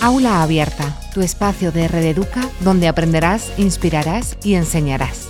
Aula Abierta, tu espacio de Red Educa donde aprenderás, inspirarás y enseñarás.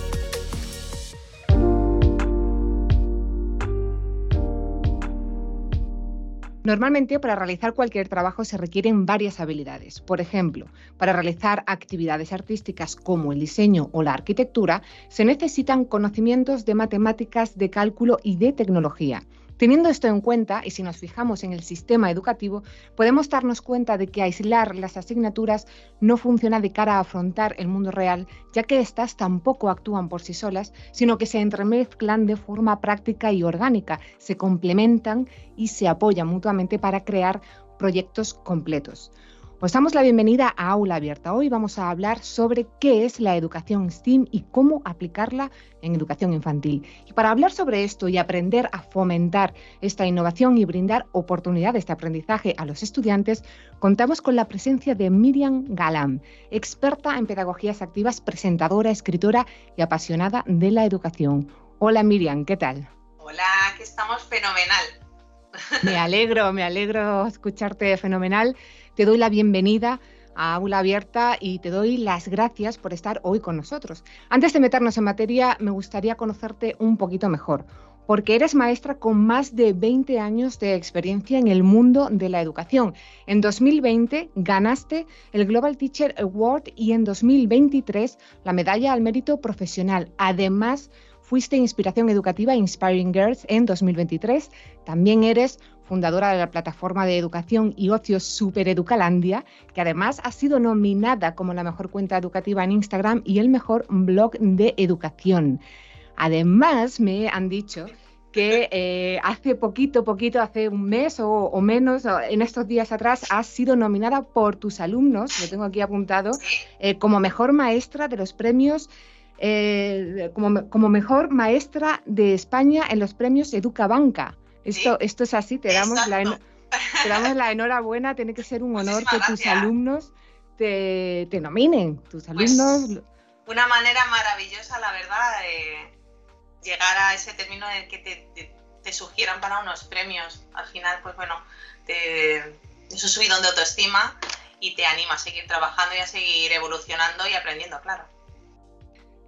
Normalmente para realizar cualquier trabajo se requieren varias habilidades. Por ejemplo, para realizar actividades artísticas como el diseño o la arquitectura, se necesitan conocimientos de matemáticas, de cálculo y de tecnología. Teniendo esto en cuenta, y si nos fijamos en el sistema educativo, podemos darnos cuenta de que aislar las asignaturas no funciona de cara a afrontar el mundo real, ya que éstas tampoco actúan por sí solas, sino que se entremezclan de forma práctica y orgánica, se complementan y se apoyan mutuamente para crear proyectos completos. Os damos la bienvenida a Aula Abierta. Hoy vamos a hablar sobre qué es la educación STEAM y cómo aplicarla en educación infantil. Y para hablar sobre esto y aprender a fomentar esta innovación y brindar oportunidades de aprendizaje a los estudiantes, contamos con la presencia de Miriam Galam, experta en pedagogías activas, presentadora, escritora y apasionada de la educación. Hola Miriam, ¿qué tal? Hola, que estamos fenomenal. Me alegro, me alegro escucharte fenomenal. Te doy la bienvenida a Aula Abierta y te doy las gracias por estar hoy con nosotros. Antes de meternos en materia, me gustaría conocerte un poquito mejor, porque eres maestra con más de 20 años de experiencia en el mundo de la educación. En 2020 ganaste el Global Teacher Award y en 2023 la medalla al mérito profesional. Además, fuiste inspiración educativa Inspiring Girls en 2023. También eres fundadora de la plataforma de educación y ocio Supereducalandia, que además ha sido nominada como la mejor cuenta educativa en Instagram y el mejor blog de educación. Además, me han dicho que eh, hace poquito, poquito, hace un mes o, menos, en estos días atrás, has sido nominada por tus alumnos, lo tengo aquí apuntado, eh, como mejor maestra de los premios, eh, como, como, mejor maestra de España en los premios Educabanca. Esto, esto es así, te damos, la, damos la enhorabuena, tiene que ser un honor que tus alumnos te, nominen, tus pues, alumnos. una manera maravillosa, la verdad, de llegar a ese término en que te, te, sugieran para unos premios. Al final, pues bueno, te, es subidón de autoestima y te anima a seguir trabajando y a seguir evolucionando y aprendiendo, claro.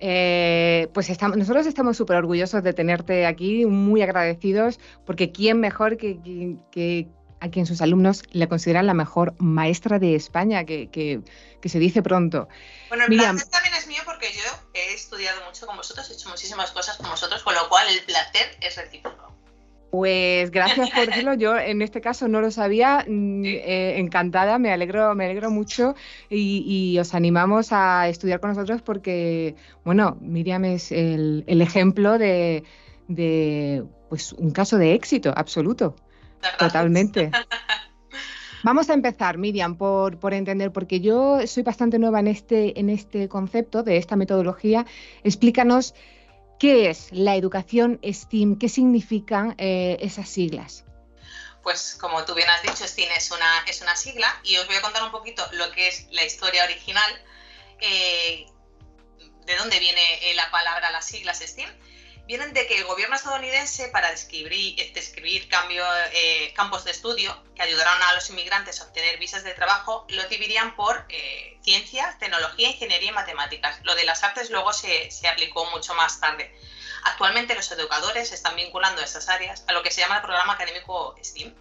Eh, pues estamos, nosotros estamos súper orgullosos de tenerte aquí, muy agradecidos, porque quién mejor que, a quien sus alumnos le consideran la mejor maestra de España, que, se dice pronto. Bueno, el placer también es mío porque yo he estudiado mucho con vosotros, he hecho muchísimas cosas con vosotros, con lo cual el placer es recíproco. Pues gracias por decirlo. Yo en este caso no lo sabía. Mm, eh, encantada, me alegro, me alegro mucho y, os animamos a estudiar con nosotros porque, bueno, Miriam es el, ejemplo de, pues, un caso de éxito absoluto. Totalmente. Vamos a empezar, Miriam, por, por, entender, porque yo soy bastante nueva en este, en este concepto de esta metodología. Explícanos ¿Qué es la educación STEAM? ¿Qué significan eh, esas siglas? Pues como tú bien has dicho, STEAM es una, es una sigla y os voy a contar un poquito lo que es la historia original, eh, de dónde viene eh, la palabra, las siglas STEAM vienen de que el gobierno estadounidense, para describir, describir cambio, eh, campos de estudio que ayudaron a los inmigrantes a obtener visas de trabajo, lo dividían por eh, tecnología, ingeniería y matemáticas. Lo de las artes luego se, se aplicó mucho más tarde. Actualmente los educadores están vinculando estas áreas a lo que se llama el programa académico STEAM.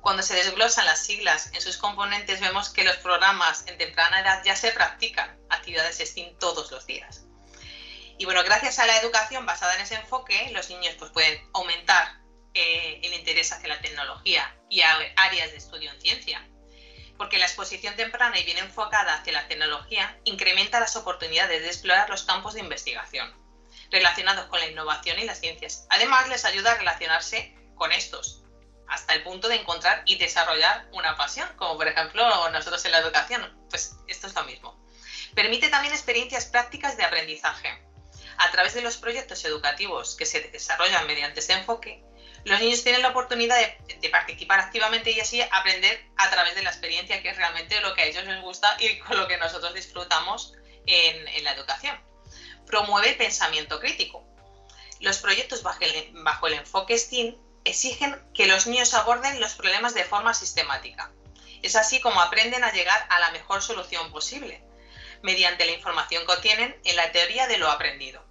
Cuando se desglosan las siglas en sus componentes, vemos que los programas en temprana edad ya se practican actividades STEAM todos los días. Y bueno, gracias a la educación basada en ese enfoque, los niños pues, pueden aumentar eh, el interés hacia la tecnología y áreas de estudio en ciencia. Porque la exposición temprana y bien enfocada hacia la tecnología incrementa las oportunidades de explorar los campos de investigación relacionados con la innovación y las ciencias. Además, les ayuda a relacionarse con estos, hasta el punto de encontrar y desarrollar una pasión, como por ejemplo nosotros en la educación. Pues esto es lo mismo. Permite también experiencias prácticas de aprendizaje a través de los proyectos educativos que se desarrollan mediante este enfoque, los niños tienen la oportunidad de, participar activamente y así aprender a través de la experiencia, que es realmente lo que a ellos les gusta y con lo que nosotros disfrutamos en, la educación. Promueve el pensamiento crítico. Los proyectos bajo el, bajo el enfoque STEAM exigen que los niños aborden los problemas de forma sistemática Es así como aprenden a llegar a la mejor solución posible, mediante la información que obtienen en la teoría de lo aprendido.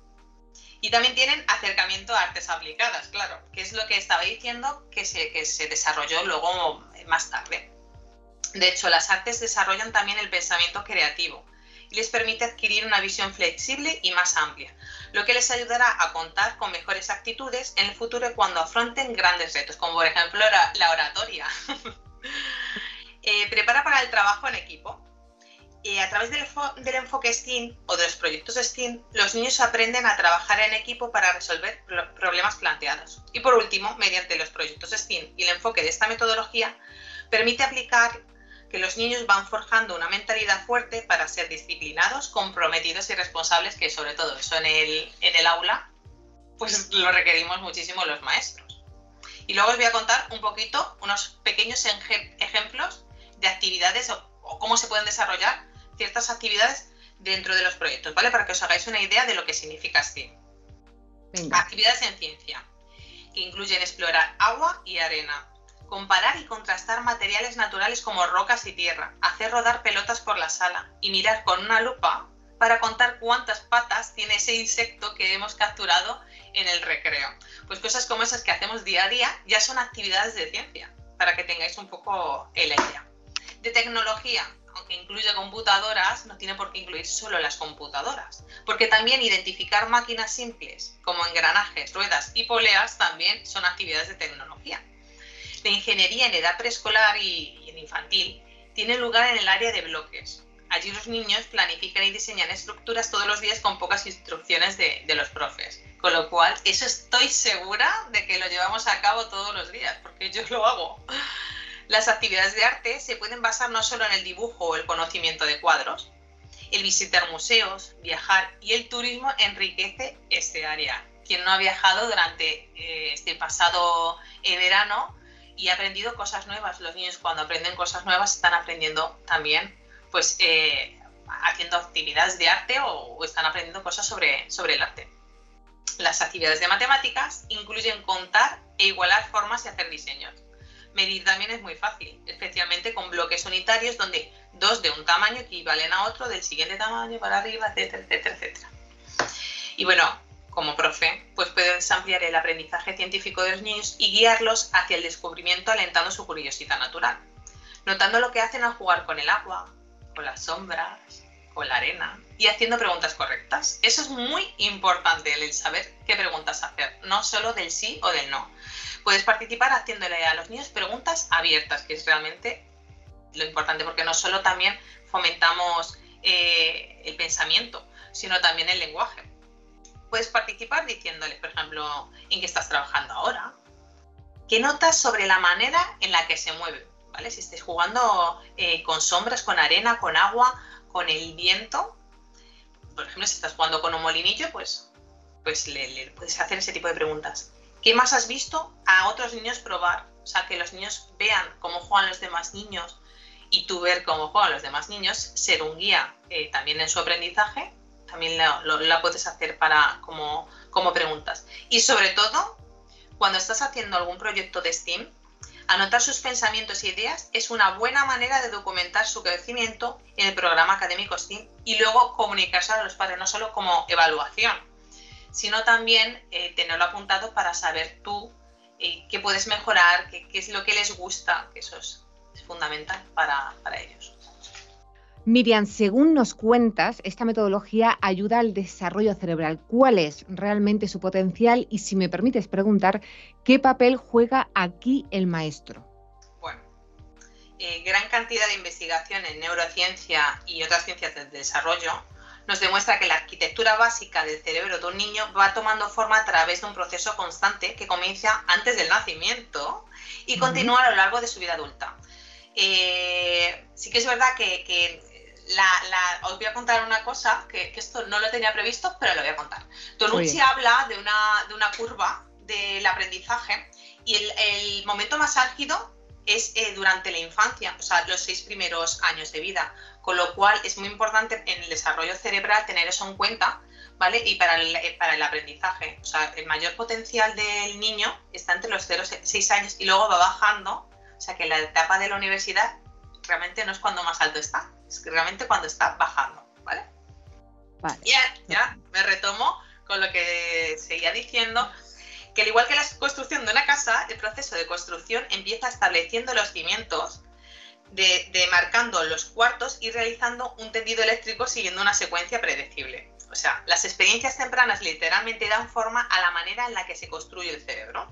Y también tienen acercamiento a artes aplicadas, claro, que es lo que estaba diciendo que se, que se desarrolló luego más tarde. De hecho, las artes desarrollan también el pensamiento creativo y les permite adquirir una visión flexible y más amplia, lo que les ayudará a contar con mejores actitudes en el futuro cuando afronten grandes retos, como por ejemplo la, oratoria. Eh, prepara para el trabajo en equipo. Eh, a través del, del, enfoque STEAM o de los proyectos STEAM, los niños aprenden a trabajar en equipo para resolver problemas planteados. Y por último, mediante los proyectos STEAM y el enfoque de esta metodología, permite aplicar que los niños van forjando una mentalidad fuerte para ser disciplinados, comprometidos y responsables, que sobre todo eso en el, en el aula, pues lo requerimos muchísimo los maestros. Y luego os voy a contar un poquito, unos pequeños ejemplos de actividades o, cómo se pueden desarrollar ciertas actividades dentro de los proyectos, ¿vale? Para que os hagáis una idea de lo que significa STEAM. Actividades en ciencia, que incluyen explorar agua y arena, comparar y contrastar materiales naturales como rocas y tierra, hacer rodar pelotas por la sala y mirar con una lupa para contar cuántas patas tiene ese insecto que hemos capturado en el recreo. Pues cosas como esas que hacemos día a día ya son actividades de ciencia, para que tengáis un poco la idea. De tecnología, aunque incluye computadoras, no tiene por qué incluir solo las computadoras, porque también identificar máquinas simples como engranajes, ruedas y poleas también son actividades de tecnología de ingeniería en edad preescolar y, en infantil tiene lugar en el área de bloques. Allí los niños planifican y diseñan estructuras todos los días con pocas instrucciones de, de, los profes. Con lo cual, eso estoy segura de que lo llevamos a cabo todos los días, porque yo lo hago. Las actividades de arte se pueden basar no solo en el dibujo o el conocimiento de cuadros. El visitar museos, viajar y el turismo enriquece este área. Quien no ha viajado durante eh, este pasado eh, verano y ha aprendido cosas nuevas. Los niños cuando aprenden cosas nuevas están aprendiendo también, pues, eh, haciendo actividades de arte o, están aprendiendo cosas sobre, sobre el arte. Las actividades de matemáticas incluyen contar e igualar formas y hacer diseños. Medir también es muy fácil, especialmente con bloques unitarios donde dos de un tamaño equivalen a otro del siguiente tamaño para arriba, etcétera, etcétera, etcétera. Y bueno, como profe, pues puedes ampliar el aprendizaje científico de los niños y guiarlos hacia el descubrimiento alentando su curiosidad natural, notando lo que hacen al jugar con el agua, con las sombras, con la arena y haciendo preguntas correctas. Eso es muy importante, el saber qué preguntas hacer, no solo del sí o del no. Puedes participar haciéndole a los niños preguntas abiertas, que es realmente lo importante, porque no solo también fomentamos eh, el pensamiento, sino también el lenguaje puedes participar diciéndoles, por ejemplo, en qué estás trabajando ahora, qué notas sobre la manera en la que se mueve. Si estés jugando eh, con sombras, con arena, con agua, con el viento, por ejemplo, si estás jugando con un molinillo, pues, pues le, puedes hacer ese tipo de preguntas. ¿Qué más has visto a otros niños probar? O sea, que los niños vean cómo juegan los demás niños y tú ver cómo juegan los demás niños, ser un guía eh, también en su aprendizaje también la, puedes hacer para como, como preguntas. Y sobre todo, cuando estás haciendo algún proyecto de STEAM, anotar sus pensamientos e ideas es una buena manera de documentar su crecimiento en el programa académico STEAM y luego comunicarse a los padres, no solo como evaluación, sino también eh, tenerlo apuntado para saber tú eh, qué puedes mejorar, qué, qué, es lo que les gusta, que eso es, es fundamental para, para ellos. Miriam, según nos cuentas, esta metodología ayuda al desarrollo cerebral. ¿Cuál es realmente su potencial? Y si me permites preguntar, ¿qué papel juega aquí el maestro? Bueno, eh, gran cantidad de investigación en neurociencia y otras ciencias del desarrollo nos demuestra que la arquitectura básica del cerebro de un niño va tomando forma a través de un proceso constante que comienza antes del nacimiento y continúa a lo largo de su vida adulta. Eh, sí que es verdad que la, os voy a contar una cosa, que, esto no lo tenía previsto, pero lo voy a contar. Tonucci habla de una, de una curva del aprendizaje y el, momento más álgido es eh, durante la infancia, o sea, los seis primeros años de vida, con lo cual es muy importante en el desarrollo cerebral tener eso en cuenta, ¿vale? Y para el, eh, para el aprendizaje, o sea, el mayor potencial del niño está entre los 0 y 6 años y luego va bajando, o sea, que la etapa de la universidad realmente no es cuando más alto está, es realmente cuando está bajando, ¿vale? vale. Ya, ya me retomo con lo que seguía diciendo, que al igual que la construcción de una casa, el proceso de construcción empieza estableciendo los cimientos, demarcando los cuartos y realizando un tendido eléctrico siguiendo una secuencia predecible. O sea, las experiencias tempranas literalmente dan forma a la manera en la que se construye el cerebro.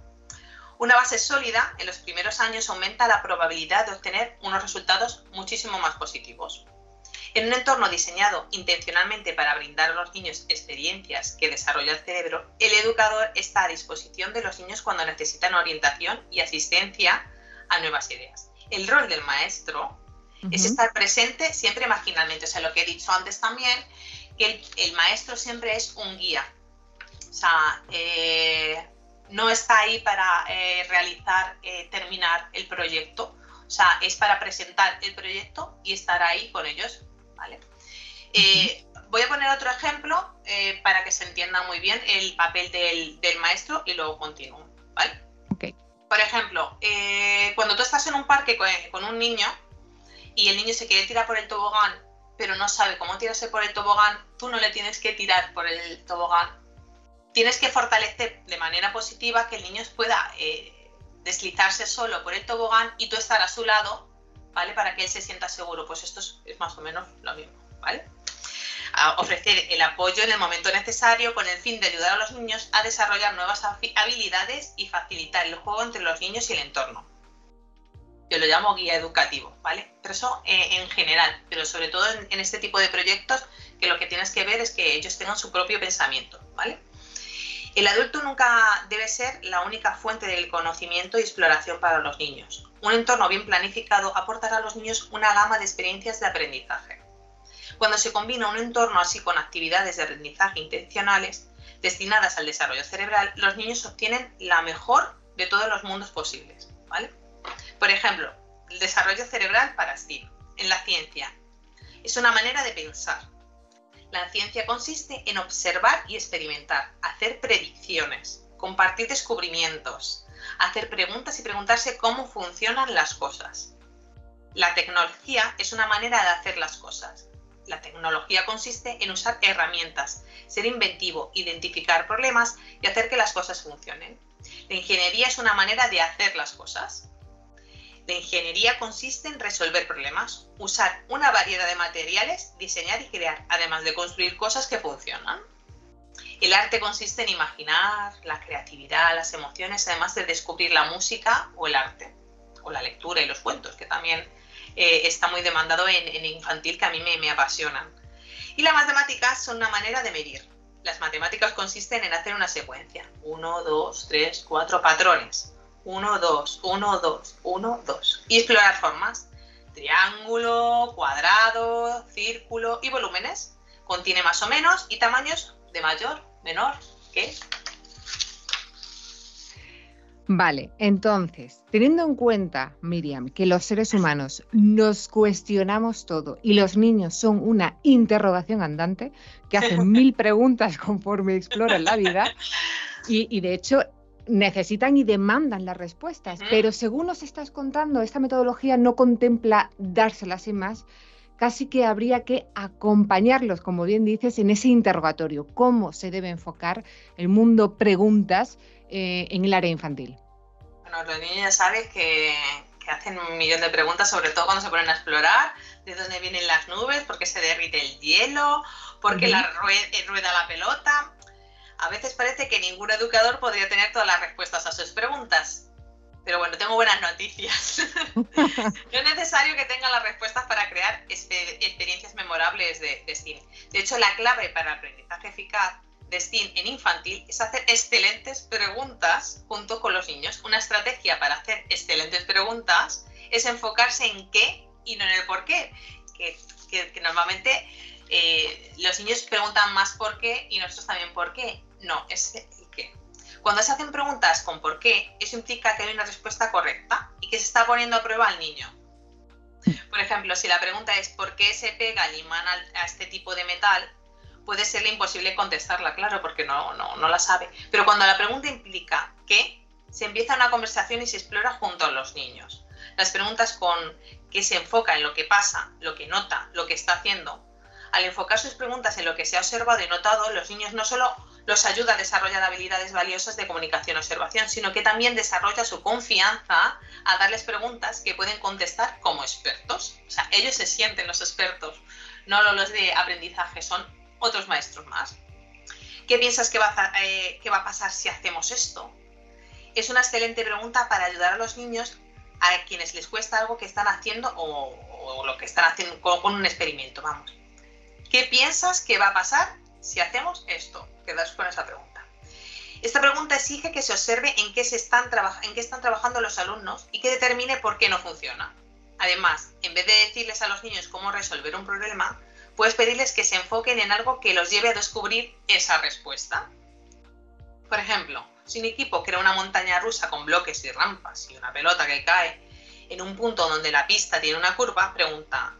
Una base sólida en los primeros años aumenta la probabilidad de obtener unos resultados muchísimo más positivos. En un entorno diseñado intencionalmente para brindar a los niños experiencias que desarrolla el cerebro, el educador está a disposición de los niños cuando necesitan orientación y asistencia a nuevas ideas. El rol del maestro es estar presente siempre marginalmente. O sea, lo que he dicho antes también, que el, maestro siempre es un guía. O sea, eh, no está ahí para eh, realizar, eh, terminar el proyecto. O sea, es para presentar el proyecto y estar ahí con ellos. ¿vale? voy a poner otro ejemplo para que se entienda muy bien el papel del, maestro y luego continúo. ¿vale? Por ejemplo, cuando tú estás en un parque con, con un niño y el niño se quiere tirar por el tobogán pero no sabe cómo tirarse por el tobogán, tú no le tienes que tirar por el tobogán. Tienes que fortalecer de manera positiva que el niño pueda eh, deslizarse solo por el tobogán y tú estar a su lado, ¿vale? Para que él se sienta seguro. Pues esto es, más o menos lo mismo, ¿vale? ofrecer el apoyo en el momento necesario con el fin de ayudar a los niños a desarrollar nuevas habilidades y facilitar el juego entre los niños y el entorno yo lo llamo guía educativo, ¿vale? Pero eso eh, en general, pero sobre todo en, este tipo de proyectos que lo que tienes que ver es que ellos tengan su propio pensamiento, ¿vale? El adulto nunca debe ser la única fuente del conocimiento y exploración para los niños. Un entorno bien planificado aportará a los niños una gama de experiencias de aprendizaje. Cuando se combina un entorno así con actividades de aprendizaje intencionales destinadas al desarrollo cerebral, los niños obtienen la mejor de todos los mundos posibles, ¿vale? Por ejemplo, el desarrollo cerebral para Steve. En la ciencia, es una manera de pensar. La ciencia consiste en observar y experimentar, hacer predicciones, compartir descubrimientos, hacer preguntas y preguntarse cómo funcionan las cosas. La tecnología es una manera de hacer las cosas. La tecnología consiste en usar herramientas, ser inventivo, identificar problemas y hacer que las cosas funcionen. La ingeniería es una manera de hacer las cosas. La ingeniería consiste en resolver problemas, usar una variedad de materiales, diseñar y crear, además de construir cosas que funcionan. El arte consiste en imaginar, la creatividad, las emociones, además de descubrir la música o el arte, o la lectura y los cuentos, que también eh, está muy demandado en, infantil, que a mí me, me apasionan. Y las matemáticas son una manera de medir. Las matemáticas consisten en hacer una secuencia, 1, 2, 3, 4 patrones, 1, 2, 1, 2, 1, 2. Y explorar formas. Triángulo, cuadrado, círculo y volúmenes. Contiene más o menos y tamaños de mayor, menor que. Vale, entonces, teniendo en cuenta, Miriam, que los seres humanos nos cuestionamos todo y los niños son una interrogación andante, que hacen mil preguntas conforme exploran la vida, y, y de hecho necesitan y demandan las respuestas, pero según nos estás contando, esta metodología no contempla dárselas sin más, casi que habría que acompañarlos, como bien dices, en ese interrogatorio, cómo se debe enfocar el mundo preguntas eh, en el área infantil. Bueno, los niños ya sabes que, hacen un millón de preguntas, sobre todo cuando se ponen a explorar, de dónde vienen las nubes, por qué se derrite el hielo, por qué la rueda la pelota a veces parece que ningún educador podría tener todas las respuestas a sus preguntas. Pero bueno, tengo buenas noticias. no es necesario que tengan las respuestas para crear experiencias memorables de, de STEAM. De hecho, la clave para el aprendizaje eficaz de STEAM en infantil es hacer excelentes preguntas junto con los niños. Una estrategia para hacer excelentes preguntas es enfocarse en qué y no en el por qué. Que, normalmente eh, los niños preguntan más por qué y nosotros también por qué. No, es el qué. Cuando se hacen preguntas con por qué, eso implica que hay una respuesta correcta y que se está poniendo a prueba al niño. Por ejemplo, si la pregunta es ¿por qué se pega el imán a este tipo de metal? Puede serle imposible contestarla, claro, porque no, no, no la sabe. Pero cuando la pregunta implica qué, se empieza una conversación y se explora junto a los niños. Las preguntas con que se enfoca en lo que pasa, lo que nota, lo que está haciendo, al enfocar sus preguntas en lo que se ha observado y notado, los niños no solo los ayuda a desarrollar habilidades valiosas de comunicación y observación, sino que también desarrolla su confianza a darles preguntas que pueden contestar como expertos. O sea, ellos se sienten los expertos, no los de aprendizaje, son otros maestros más. ¿Qué piensas que va a, eh, pasar si hacemos esto? Es una excelente pregunta para ayudar a los niños a quienes les cuesta algo que están haciendo o, lo que están haciendo con, un experimento, vamos. ¿Qué piensas que va a pasar si hacemos esto? Quedas con esa pregunta. Esta pregunta exige que se observe en qué, se están, en qué están trabajando los alumnos y que determine por qué no funciona. Además, en vez de decirles a los niños cómo resolver un problema, puedes pedirles que se enfoquen en algo que los lleve a descubrir esa respuesta. Por ejemplo, si un equipo crea una montaña rusa con bloques y rampas y una pelota que cae en un punto donde la pista tiene una curva, pregunta,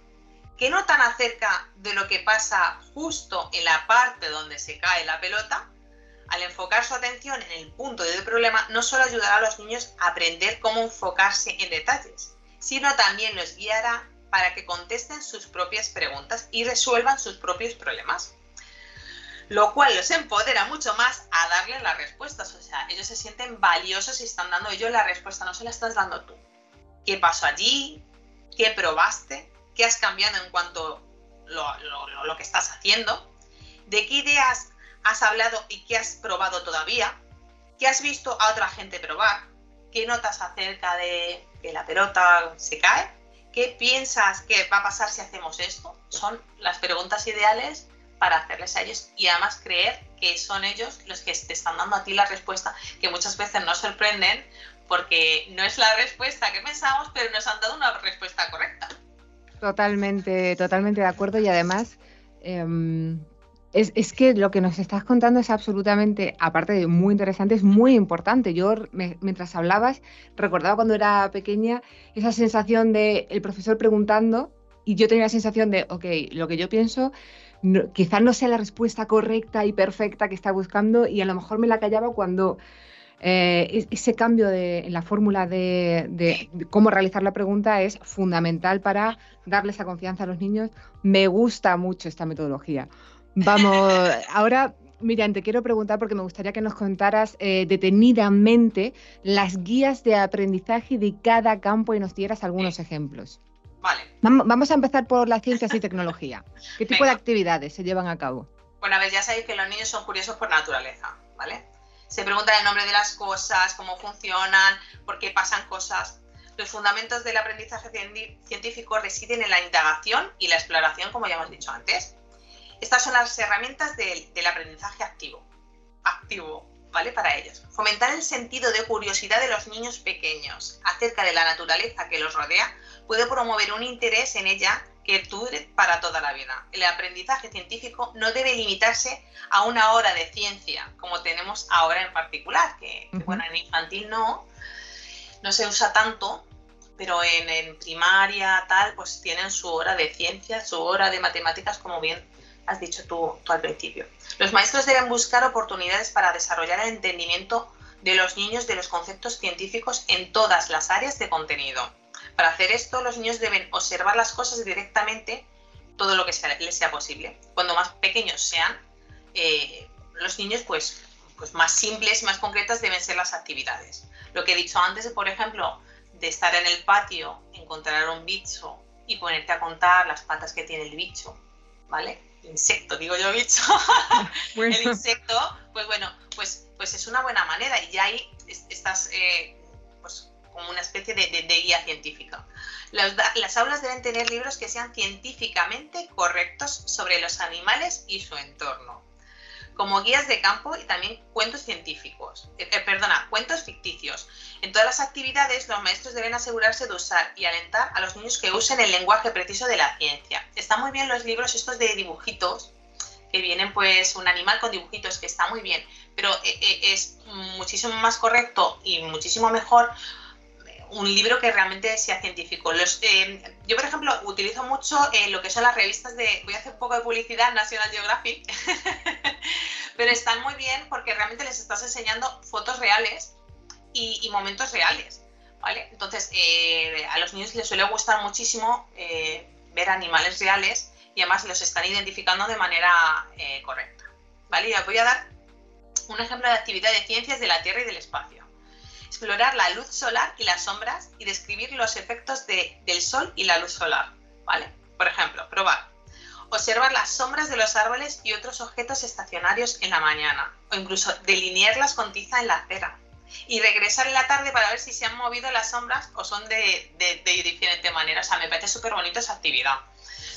¿qué notan acerca de lo que pasa justo en la parte donde se cae la pelota? Al enfocar su atención en el punto del problema, no solo ayudará a los niños a aprender cómo enfocarse en detalles, sino también los guiará para que contesten sus propias preguntas y resuelvan sus propios problemas lo cual los empodera mucho más a darle las respuestas. O sea, ellos se sienten valiosos y están dando ellos la respuesta, no se la estás dando tú. ¿Qué pasó allí? ¿Qué probaste? ¿Qué has cambiado en cuanto a lo, que estás haciendo? ¿De qué ideas has hablado y qué has probado todavía? ¿Qué has visto a otra gente probar? ¿Qué notas acerca de que la pelota se cae? ¿Qué piensas que va a pasar si hacemos esto? Son las preguntas ideales para hacerles a ellos y además creer que son ellos los que te están dando a ti la respuesta, que muchas veces nos sorprenden porque no es la respuesta que pensamos, pero nos han dado una respuesta correcta. Totalmente, totalmente de acuerdo y además em, es, que lo que nos estás contando es absolutamente, aparte de muy interesante, es muy importante. Yo mientras hablabas recordaba cuando era pequeña esa sensación de el profesor preguntando y yo tenía la sensación de, ok, lo que yo pienso quizás no sea la respuesta correcta y perfecta que está buscando y a lo mejor me la callaba cuando eh, ese cambio de, en la fórmula de, cómo realizar la pregunta es fundamental para darle esa confianza a los niños. Me gusta mucho esta metodología. Vamos, ahora Miriam, te quiero preguntar porque me gustaría que nos contaras eh, detenidamente las guías de aprendizaje de cada campo y nos dieras algunos ejemplos. Vamos a empezar por las ciencias y tecnología. ¿Qué tipo de actividades se llevan a cabo? Bueno, a ver, ya sabéis que los niños son curiosos por naturaleza, ¿vale? Se preguntan el nombre de las cosas, cómo funcionan, por qué pasan cosas. Los fundamentos del aprendizaje científico residen en la indagación y la exploración, como ya hemos dicho antes. Estas son las herramientas del, del aprendizaje activo. Activo, ¿vale? Para ellos. Fomentar el sentido de curiosidad de los niños pequeños acerca de la naturaleza que los rodea puede promover un interés en ella que dure para toda la vida. El aprendizaje científico no debe limitarse a una hora de ciencia, como tenemos ahora en particular, que, bueno, en infantil no, no se usa tanto, pero en, primaria tal, pues tienen su hora de ciencia, su hora de matemáticas, como bien has dicho tú, tú al principio. Los maestros deben buscar oportunidades para desarrollar el entendimiento de los niños de los conceptos científicos en todas las áreas de contenido para hacer esto, los niños deben observar las cosas directamente todo lo que les sea posible. Cuando más pequeños sean, eh, los niños, pues, pues más simples y más concretas deben ser las actividades. Lo que he dicho antes, por ejemplo, de estar en el patio, encontrar un bicho y ponerte a contar las patas que tiene el bicho, ¿vale? Insecto, digo yo bicho. el insecto, pues bueno, pues, pues es una buena manera y ya ahí estás eh, pues como una especie de, guía científica. Las, aulas deben tener libros que sean científicamente correctos sobre los animales y su entorno, como guías de campo y también cuentos científicos, eh, eh, perdona, cuentos ficticios. En todas las actividades, los maestros deben asegurarse de usar y alentar a los niños que usen el lenguaje preciso de la ciencia. Están muy bien los libros estos de dibujitos, que vienen pues un animal con dibujitos, que está muy bien, pero eh, es muchísimo más correcto y muchísimo mejor un libro que realmente sea científico. Eh, yo, por ejemplo, utilizo mucho eh, lo que son las revistas de, voy a hacer un poco de publicidad, National Geographic, pero están muy bien porque realmente les estás enseñando fotos reales y, momentos reales. ¿vale? Entonces, eh, a los niños les suele gustar muchísimo ver animales reales y además los están identificando de manera correcta, ¿vale? Y os voy a dar un ejemplo de actividad de ciencias de la Tierra y del espacio. Explorar la luz solar y las sombras y describir los efectos del sol y la luz solar, ¿vale? Por ejemplo, probar. Observar las sombras de los árboles y otros objetos estacionarios en la mañana, o incluso delinearlas con tiza en la acera, y regresar en la tarde para ver si se han movido las sombras o son de, diferente manera. O sea, me parece súper bonito esa actividad.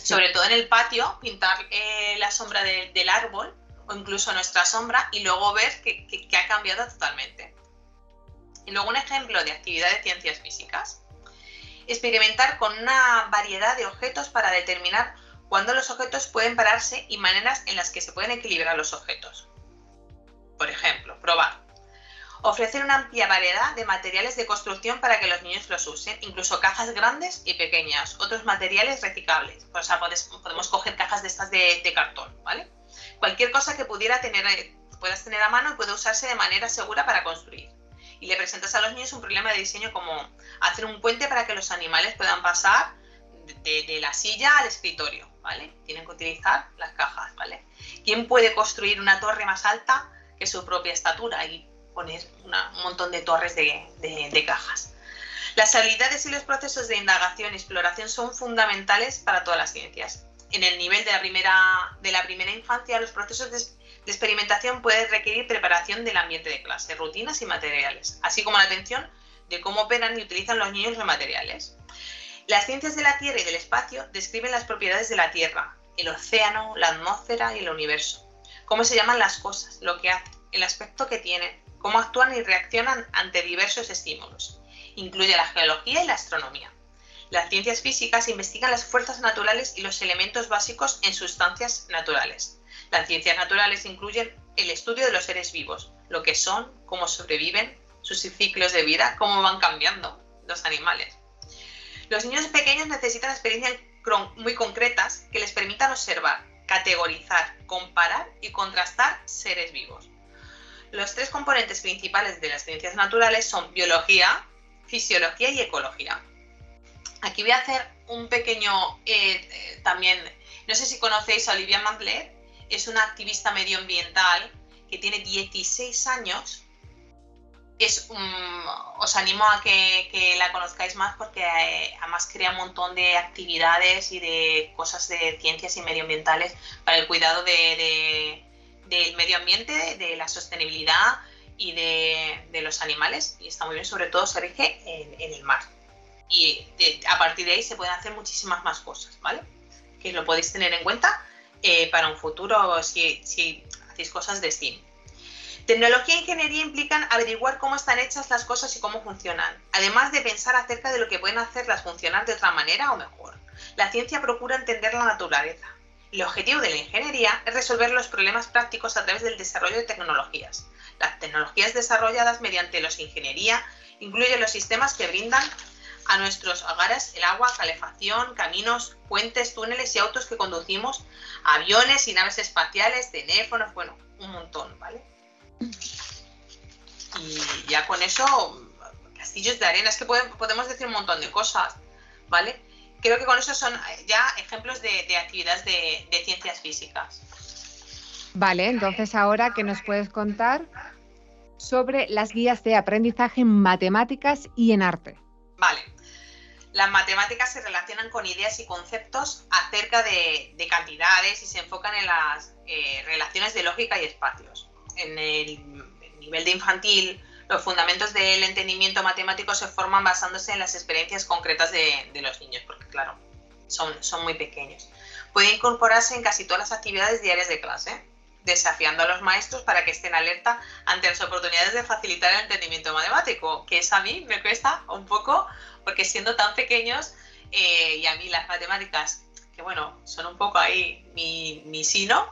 Sobre todo en el patio, pintar eh, la sombra del árbol o incluso nuestra sombra y luego ver que, que ha cambiado totalmente. Y luego un ejemplo de actividad de ciencias físicas. Experimentar con una variedad de objetos para determinar cuándo los objetos pueden pararse y maneras en las que se pueden equilibrar los objetos. Por ejemplo, probar Ofrecer una amplia variedad de materiales de construcción para que los niños los usen, incluso cajas grandes y pequeñas, otros materiales reciclables. O sea, podemos coger cajas de estas de, cartón, ¿vale? Cualquier cosa que pudiera tener, puedas tener a mano y puede usarse de manera segura para construir. Y le presentas a los niños un problema de diseño como hacer un puente para que los animales puedan pasar de, la silla al escritorio, ¿vale? Tienen que utilizar las cajas, ¿vale? ¿Quién puede construir una torre más alta que su propia estatura? Y poner un montón de torres de, cajas. Las habilidades y los procesos de indagación y exploración son fundamentales para todas las ciencias. En el nivel de la primera, de la primera infancia, los procesos de, experimentación pueden requerir preparación del ambiente de clase, rutinas y materiales, así como la atención de cómo operan y utilizan los niños los materiales. Las ciencias de la Tierra y del espacio describen las propiedades de la Tierra, el océano, la atmósfera y el universo, cómo se llaman las cosas, lo que hacen, el aspecto que tienen, cómo actúan y reaccionan ante diversos estímulos. Incluye la geología y la astronomía. Las ciencias físicas investigan las fuerzas naturales y los elementos básicos en sustancias naturales. Las ciencias naturales incluyen el estudio de los seres vivos, lo que son, cómo sobreviven, sus ciclos de vida, cómo van cambiando los animales. Los niños pequeños necesitan experiencias muy concretas que les permitan observar, categorizar, comparar y contrastar seres vivos. Los tres componentes principales de las ciencias naturales son biología, fisiología y ecología. Aquí voy a hacer un pequeño eh, eh, también, no sé si conocéis a Olivia Mandler, es una activista medioambiental que tiene 16 años. Es, os animo a que, la conozcáis más porque eh, además crea un montón de actividades y de cosas de ciencias y medioambientales para el cuidado de del medio ambiente, de la sostenibilidad y de, los animales. Y está muy bien, sobre todo se rige en, el mar. Y a partir de ahí se pueden hacer muchísimas más cosas, ¿vale? Que lo podéis tener en cuenta eh, para un futuro si, si hacéis cosas de STEAM. Tecnología e ingeniería implican averiguar cómo están hechas las cosas y cómo funcionan, además de pensar acerca de lo que pueden hacerlas funcionar de otra manera o mejor. La ciencia procura entender la naturaleza, el objetivo de la ingeniería es resolver los problemas prácticos a través del desarrollo de tecnologías. Las tecnologías desarrolladas mediante los ingeniería incluyen los sistemas que brindan a nuestros hogares el agua, calefacción, caminos, puentes, túneles y autos que conducimos, aviones y naves espaciales, teléfonos, bueno, un montón, ¿vale? Y ya con eso, castillos de arena, es que podemos decir un montón de cosas, ¿vale? creo que con eso son ya ejemplos de, actividades de, ciencias físicas. Vale, entonces ahora, ¿qué nos puedes contar sobre las guías de aprendizaje en matemáticas y en arte? Vale. Las matemáticas se relacionan con ideas y conceptos acerca de, cantidades y se enfocan en las eh, relaciones de lógica y espacios. En el nivel de infantil los fundamentos del entendimiento matemático se forman basándose en las experiencias concretas de, los niños, porque claro, son, son muy pequeños. Puede incorporarse en casi todas las actividades diarias de clase, desafiando a los maestros para que estén alerta ante las oportunidades de facilitar el entendimiento matemático, que es a mí me cuesta un poco, porque siendo tan pequeños, eh, y a mí las matemáticas, que bueno, son un poco ahí mi, sino,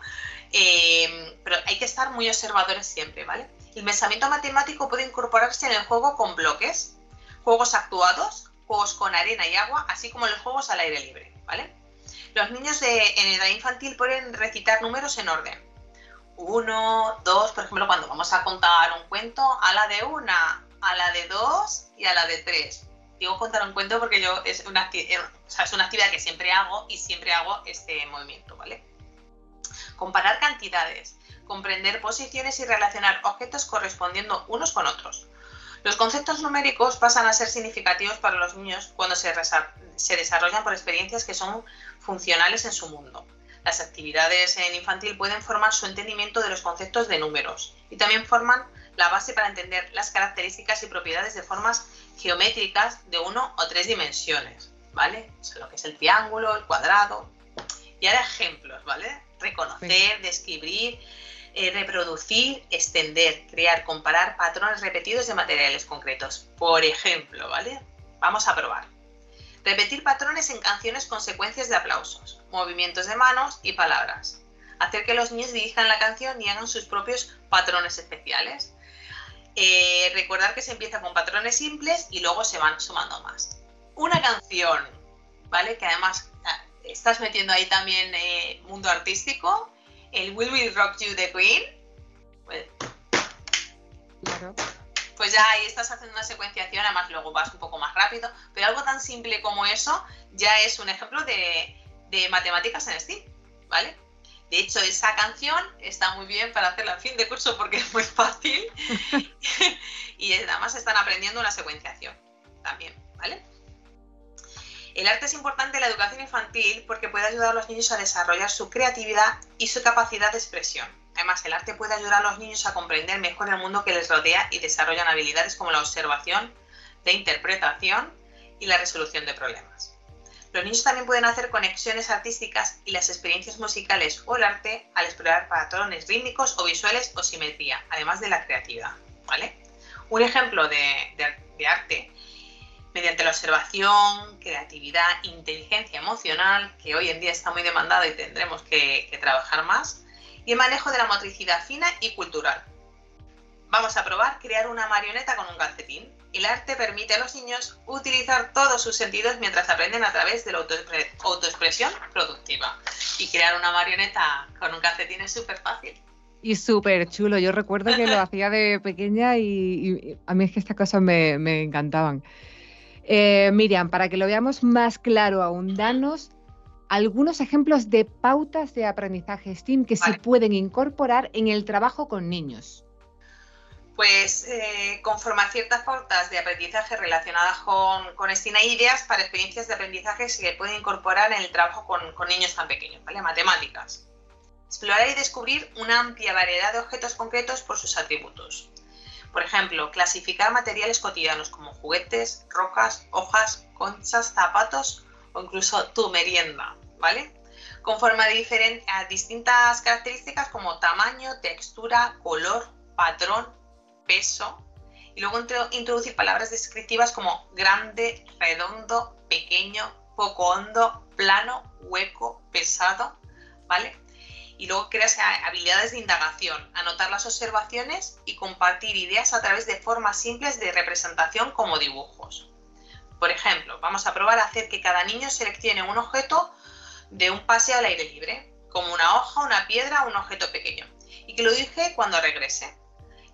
eh, pero hay que estar muy observadores siempre, ¿vale? El pensamiento matemático puede incorporarse en el juego con bloques, juegos actuados, juegos con arena y agua, así como los juegos al aire libre, ¿vale? Los niños de, en edad infantil pueden recitar números en orden. Uno, dos, por ejemplo, cuando vamos a contar un cuento, a la de una, a la de 2 y a la de 3. Digo contar un cuento porque yo es una, eh, es una actividad que siempre hago y siempre hago este movimiento, ¿vale? Comparar cantidades, comprender posiciones y relacionar objetos correspondiendo unos con otros. Los conceptos numéricos pasan a ser significativos para los niños cuando se desarrollan por experiencias que son funcionales en su mundo. Las actividades en infantil pueden formar su entendimiento de los conceptos de números y también forman la base para entender las características y propiedades de formas geométricas de uno o tres dimensiones, ¿vale? O lo que es el triángulo, el cuadrado. Y ahora ejemplos, ¿vale? Reconocer, describir, eh, reproducir, extender, crear, comparar patrones repetidos de materiales concretos. Por ejemplo, ¿vale? Vamos a probar. Repetir patrones en canciones con secuencias de aplausos, movimientos de manos y palabras. Hacer que los niños dirijan la canción y hagan sus propios patrones especiales. Eh, recordar que se empieza con patrones simples y luego se van sumando más. Una canción, ¿vale? Que además ah, estás metiendo ahí también eh, mundo artístico. El Will We Rock You the Queen. Pues, pues ya ahí estás haciendo una secuenciación, además luego vas un poco más rápido, pero algo tan simple como eso ya es un ejemplo de, matemáticas en STEAM, ¿vale? De hecho, esa canción está muy bien para hacerla a fin de curso porque es muy fácil y además están aprendiendo una secuenciación también, ¿vale? El arte es importante en la educación infantil porque puede ayudar a los niños a desarrollar su creatividad y su capacidad de expresión. Además, el arte puede ayudar a los niños a comprender mejor el mundo que les rodea y desarrollan habilidades como la observación, la interpretación y la resolución de problemas. Los niños también pueden hacer conexiones artísticas y las experiencias musicales o el arte al explorar patrones rítmicos o visuales o simetría, además de la creatividad. ¿vale? Un ejemplo de, arte mediante la observación, creatividad, inteligencia emocional, que hoy en día está muy demandado y tendremos que trabajar más, y el manejo de la motricidad fina y cultural. Vamos a probar crear una marioneta con un calcetín. El arte permite a los niños utilizar todos sus sentidos mientras aprenden a través de la autoexpresión productiva. Y crear una marioneta con un calcetín es súper fácil. Y súper chulo. Yo recuerdo que lo hacía de pequeña y, a mí es que estas cosas me, encantaban. Eh, Miriam, para que lo veamos más claro aún, danos algunos ejemplos de pautas de aprendizaje STEAM que se pueden incorporar en el trabajo con niños. Pues eh, conforme ciertas pautas de aprendizaje relacionadas con, con STEAM hay ideas para experiencias de aprendizaje que se pueden incorporar en el trabajo con, con niños tan pequeños, ¿vale? Matemáticas. Explorar y descubrir una amplia variedad de objetos concretos por sus atributos. Por ejemplo, clasificar materiales cotidianos como juguetes, rocas, hojas, conchas, zapatos o incluso tu merienda, ¿vale? Conforme a, a distintas características como tamaño, textura, color, patrón, peso, y luego introducir palabras descriptivas como grande, redondo, pequeño, poco hondo, plano, hueco, pesado, ¿vale? Y luego creas habilidades de indagación, anotar las observaciones y compartir ideas a través de formas simples de representación como dibujos. Por ejemplo, vamos a probar a hacer que cada niño seleccione un objeto de un paseo al aire libre, como una hoja, una piedra o un objeto pequeño, y que lo dije cuando regrese.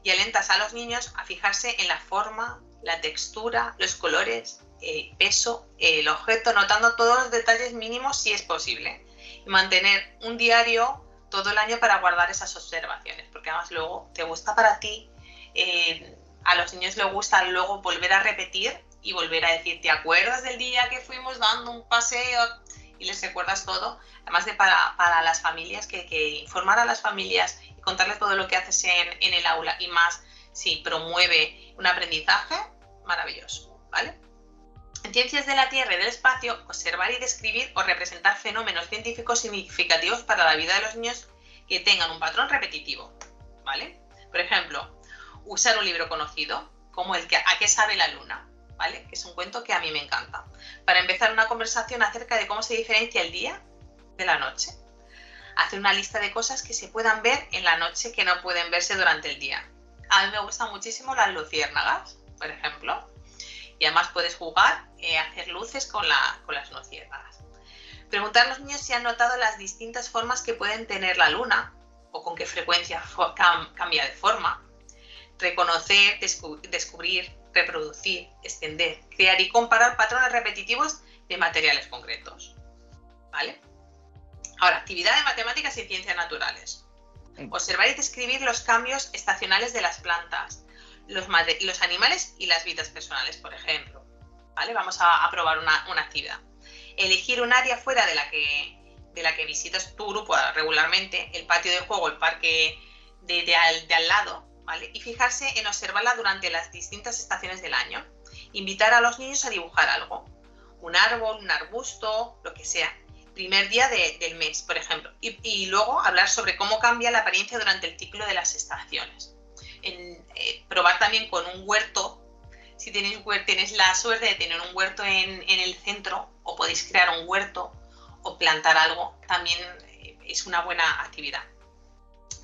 Y alentas a los niños a fijarse en la forma, la textura, los colores, el peso, el objeto, notando todos los detalles mínimos si es posible. Y mantener un diario todo el año para guardar esas observaciones, porque además luego te gusta para ti, eh, a los niños les gusta luego volver a repetir y volver a decir, ¿te acuerdas del día que fuimos dando un paseo? Y les recuerdas todo. Además de para, para las familias, que, que, informar a las familias y contarles todo lo que haces en, en el aula y más si promueve un aprendizaje, maravilloso, ¿vale? En ciencias de la Tierra y del espacio, observar y describir o representar fenómenos científicos significativos para la vida de los niños que tengan un patrón repetitivo, ¿vale? Por ejemplo, usar un libro conocido, como el que ¿A qué sabe la luna? Que es un cuento que a mí me encanta. Para empezar una conversación acerca de cómo se diferencia el día de la noche. Hacer una lista de cosas que se puedan ver en la noche que no pueden verse durante el día. A mí me gustan muchísimo las luciérnagas, por ejemplo. Y además puedes jugar, eh, hacer luces con, las luciérnagas. Preguntar a los niños si han notado las distintas formas que pueden tener la luna o con qué frecuencia cambia de forma reconocer, descubrir, reproducir, extender, crear y comparar patrones repetitivos de materiales concretos. ¿Vale? Ahora, actividad de matemáticas y ciencias naturales. Observar y describir los cambios estacionales de las plantas, los, los animales y las vidas personales, por ejemplo. ¿Vale? Vamos a, probar una, actividad. Elegir un área fuera de la que, de la que visitas tu grupo regularmente, el patio de juego, el parque de, al, de al lado, Y fijarse en observarla durante las distintas estaciones del año. Invitar a los niños a dibujar algo, un árbol, un arbusto, lo que sea, primer día del mes, por ejemplo, y, luego hablar sobre cómo cambia la apariencia durante el ciclo de las estaciones. Eh, probar también con un huerto, si tenéis, tienes la suerte de tener un huerto en, el centro o podéis crear un huerto o plantar algo, también eh, es una buena actividad.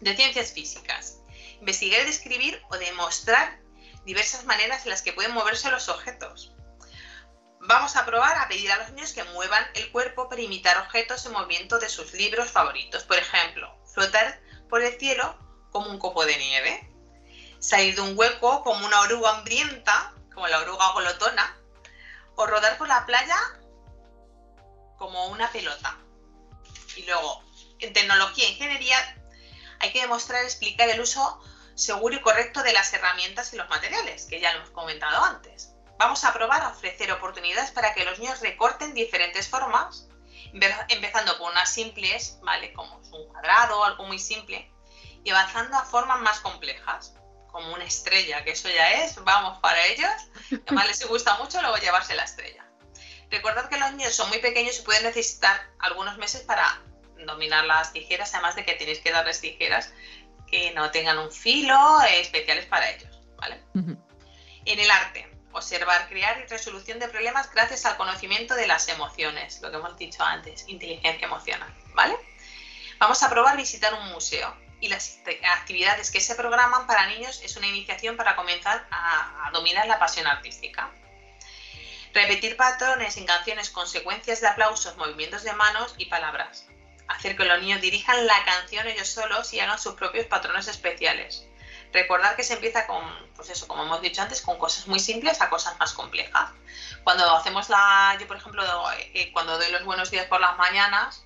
De ciencias físicas, investigar, describir o demostrar diversas maneras en las que pueden moverse los objetos Vamos a probar a pedir a los niños que muevan el cuerpo para imitar objetos en movimiento de sus libros favoritos. Por ejemplo, flotar por el cielo como un copo de nieve, salir de un hueco como una oruga hambrienta, como la oruga golotona, o rodar por la playa como una pelota. Y luego, en tecnología e ingeniería hay que demostrar explicar el uso seguro y correcto de las herramientas y los materiales, que ya lo hemos comentado antes. Vamos a probar a ofrecer oportunidades para que los niños recorten diferentes formas, empezando con unas simples, ¿vale? Como un cuadrado, algo muy simple, y avanzando a formas más complejas, como una estrella, que eso ya es, vamos para ellos. Además les gusta mucho luego llevarse la estrella. Recordad que los niños son muy pequeños y pueden necesitar algunos meses para dominar las tijeras, además de que tenéis que darles tijeras que no tengan un filo eh, especiales para ellos, ¿vale? En el arte, observar, crear y resolución de problemas gracias al conocimiento de las emociones, lo que hemos dicho antes, inteligencia emocional, ¿vale? Vamos a probar visitar un museo y las actividades que se programan para niños es una iniciación para comenzar a, dominar la pasión artística. Repetir patrones en canciones con secuencias de aplausos, movimientos de manos y palabras. Hacer que los niños dirijan la canción ellos solos y hagan sus propios patrones especiales. Recordar que se empieza con, pues eso, como hemos dicho antes, con cosas muy simples a cosas más complejas. Cuando hacemos la, yo por ejemplo, eh, cuando doy los buenos días por las mañanas,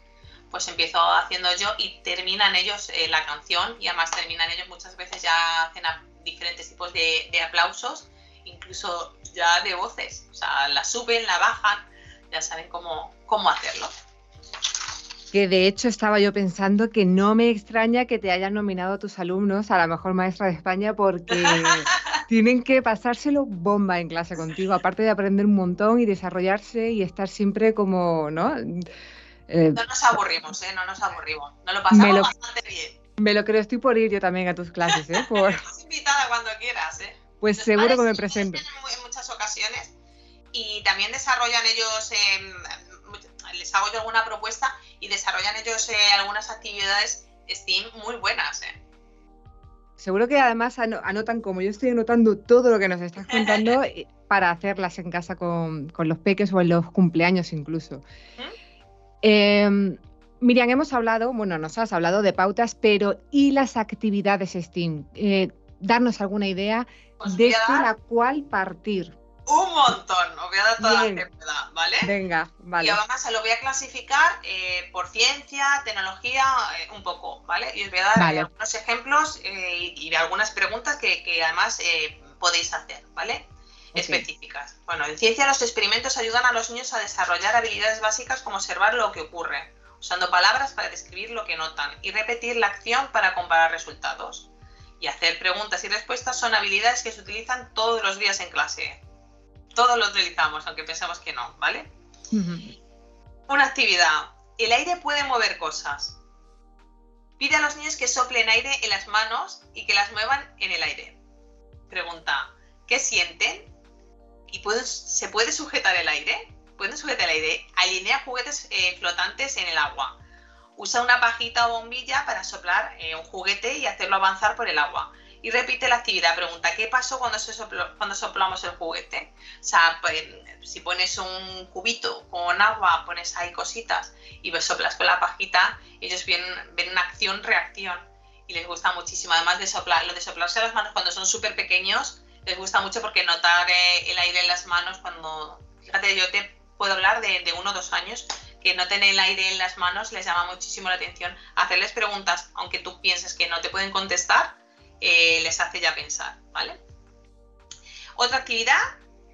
pues empiezo haciendo yo y terminan ellos eh, la canción y además terminan ellos muchas veces ya hacen diferentes tipos de, de, aplausos, incluso ya de voces, o sea, la suben, la bajan, ya saben cómo, cómo hacerlo que de hecho estaba yo pensando que no me extraña que te hayan nominado a tus alumnos a la mejor maestra de España porque tienen que pasárselo bomba en clase contigo, aparte de aprender un montón y desarrollarse y estar siempre como, ¿no? Eh, no nos aburrimos, ¿eh? No nos aburrimos. Nos lo pasamos bastante bien. Me lo creo, estoy por ir yo también a tus clases, ¿eh? Por... Estás invitada cuando quieras, ¿eh? Pues seguro que me presento. En muchas ocasiones y también desarrollan ellos, les hago yo alguna propuesta y desarrollan ellos eh, algunas actividades STEAM muy buenas. Eh. Seguro que además anotan, como yo estoy anotando todo lo que nos estás contando, eh, para hacerlas en casa con, los peques o en los cumpleaños incluso. Em, Miriam, hemos hablado, bueno, nos has hablado de pautas, pero ¿y las actividades STEAM? darnos alguna idea pues de la cual partir un montón. Os voy a dar todas las que pueda, ¿vale? Venga, vale. Y además lo voy a clasificar eh, por ciencia, tecnología, eh, un poco, ¿vale? Y os voy a dar algunos ejemplos eh, y, algunas preguntas que, además podéis hacer, ¿vale? Específicas. Bueno, en ciencia los experimentos ayudan a los niños a desarrollar habilidades básicas como observar lo que ocurre, usando palabras para describir lo que notan y repetir la acción para comparar resultados. Y hacer preguntas y respuestas son habilidades que se utilizan todos los días en clase todos lo utilizamos, aunque pensamos que no, ¿vale? Una actividad. El aire puede mover cosas. Pide a los niños que soplen aire en las manos y que las muevan en el aire. Pregunta, ¿qué sienten? ¿Y se puede sujetar el aire? ¿Pueden sujetar el aire? Alinea juguetes eh, flotantes en el agua. Usa una pajita o bombilla para soplar eh, un juguete y hacerlo avanzar por el agua y repite la actividad. Pregunta, ¿qué pasó cuando, se cuando soplamos el juguete? O sea, pues, si pones un cubito con agua, pones ahí cositas y soplas con la pajita, ellos ven, ven una acción-reacción y les gusta muchísimo. Además de soplar, lo de soplarse las manos cuando son súper pequeños, les gusta mucho porque notar eh, el aire en las manos cuando, fíjate, yo te puedo hablar de, uno o dos años, que no tener el aire en las manos les llama muchísimo la atención. Hacerles preguntas, aunque tú pienses que no te pueden contestar, eh, les hace ya pensar, ¿vale? Otra actividad,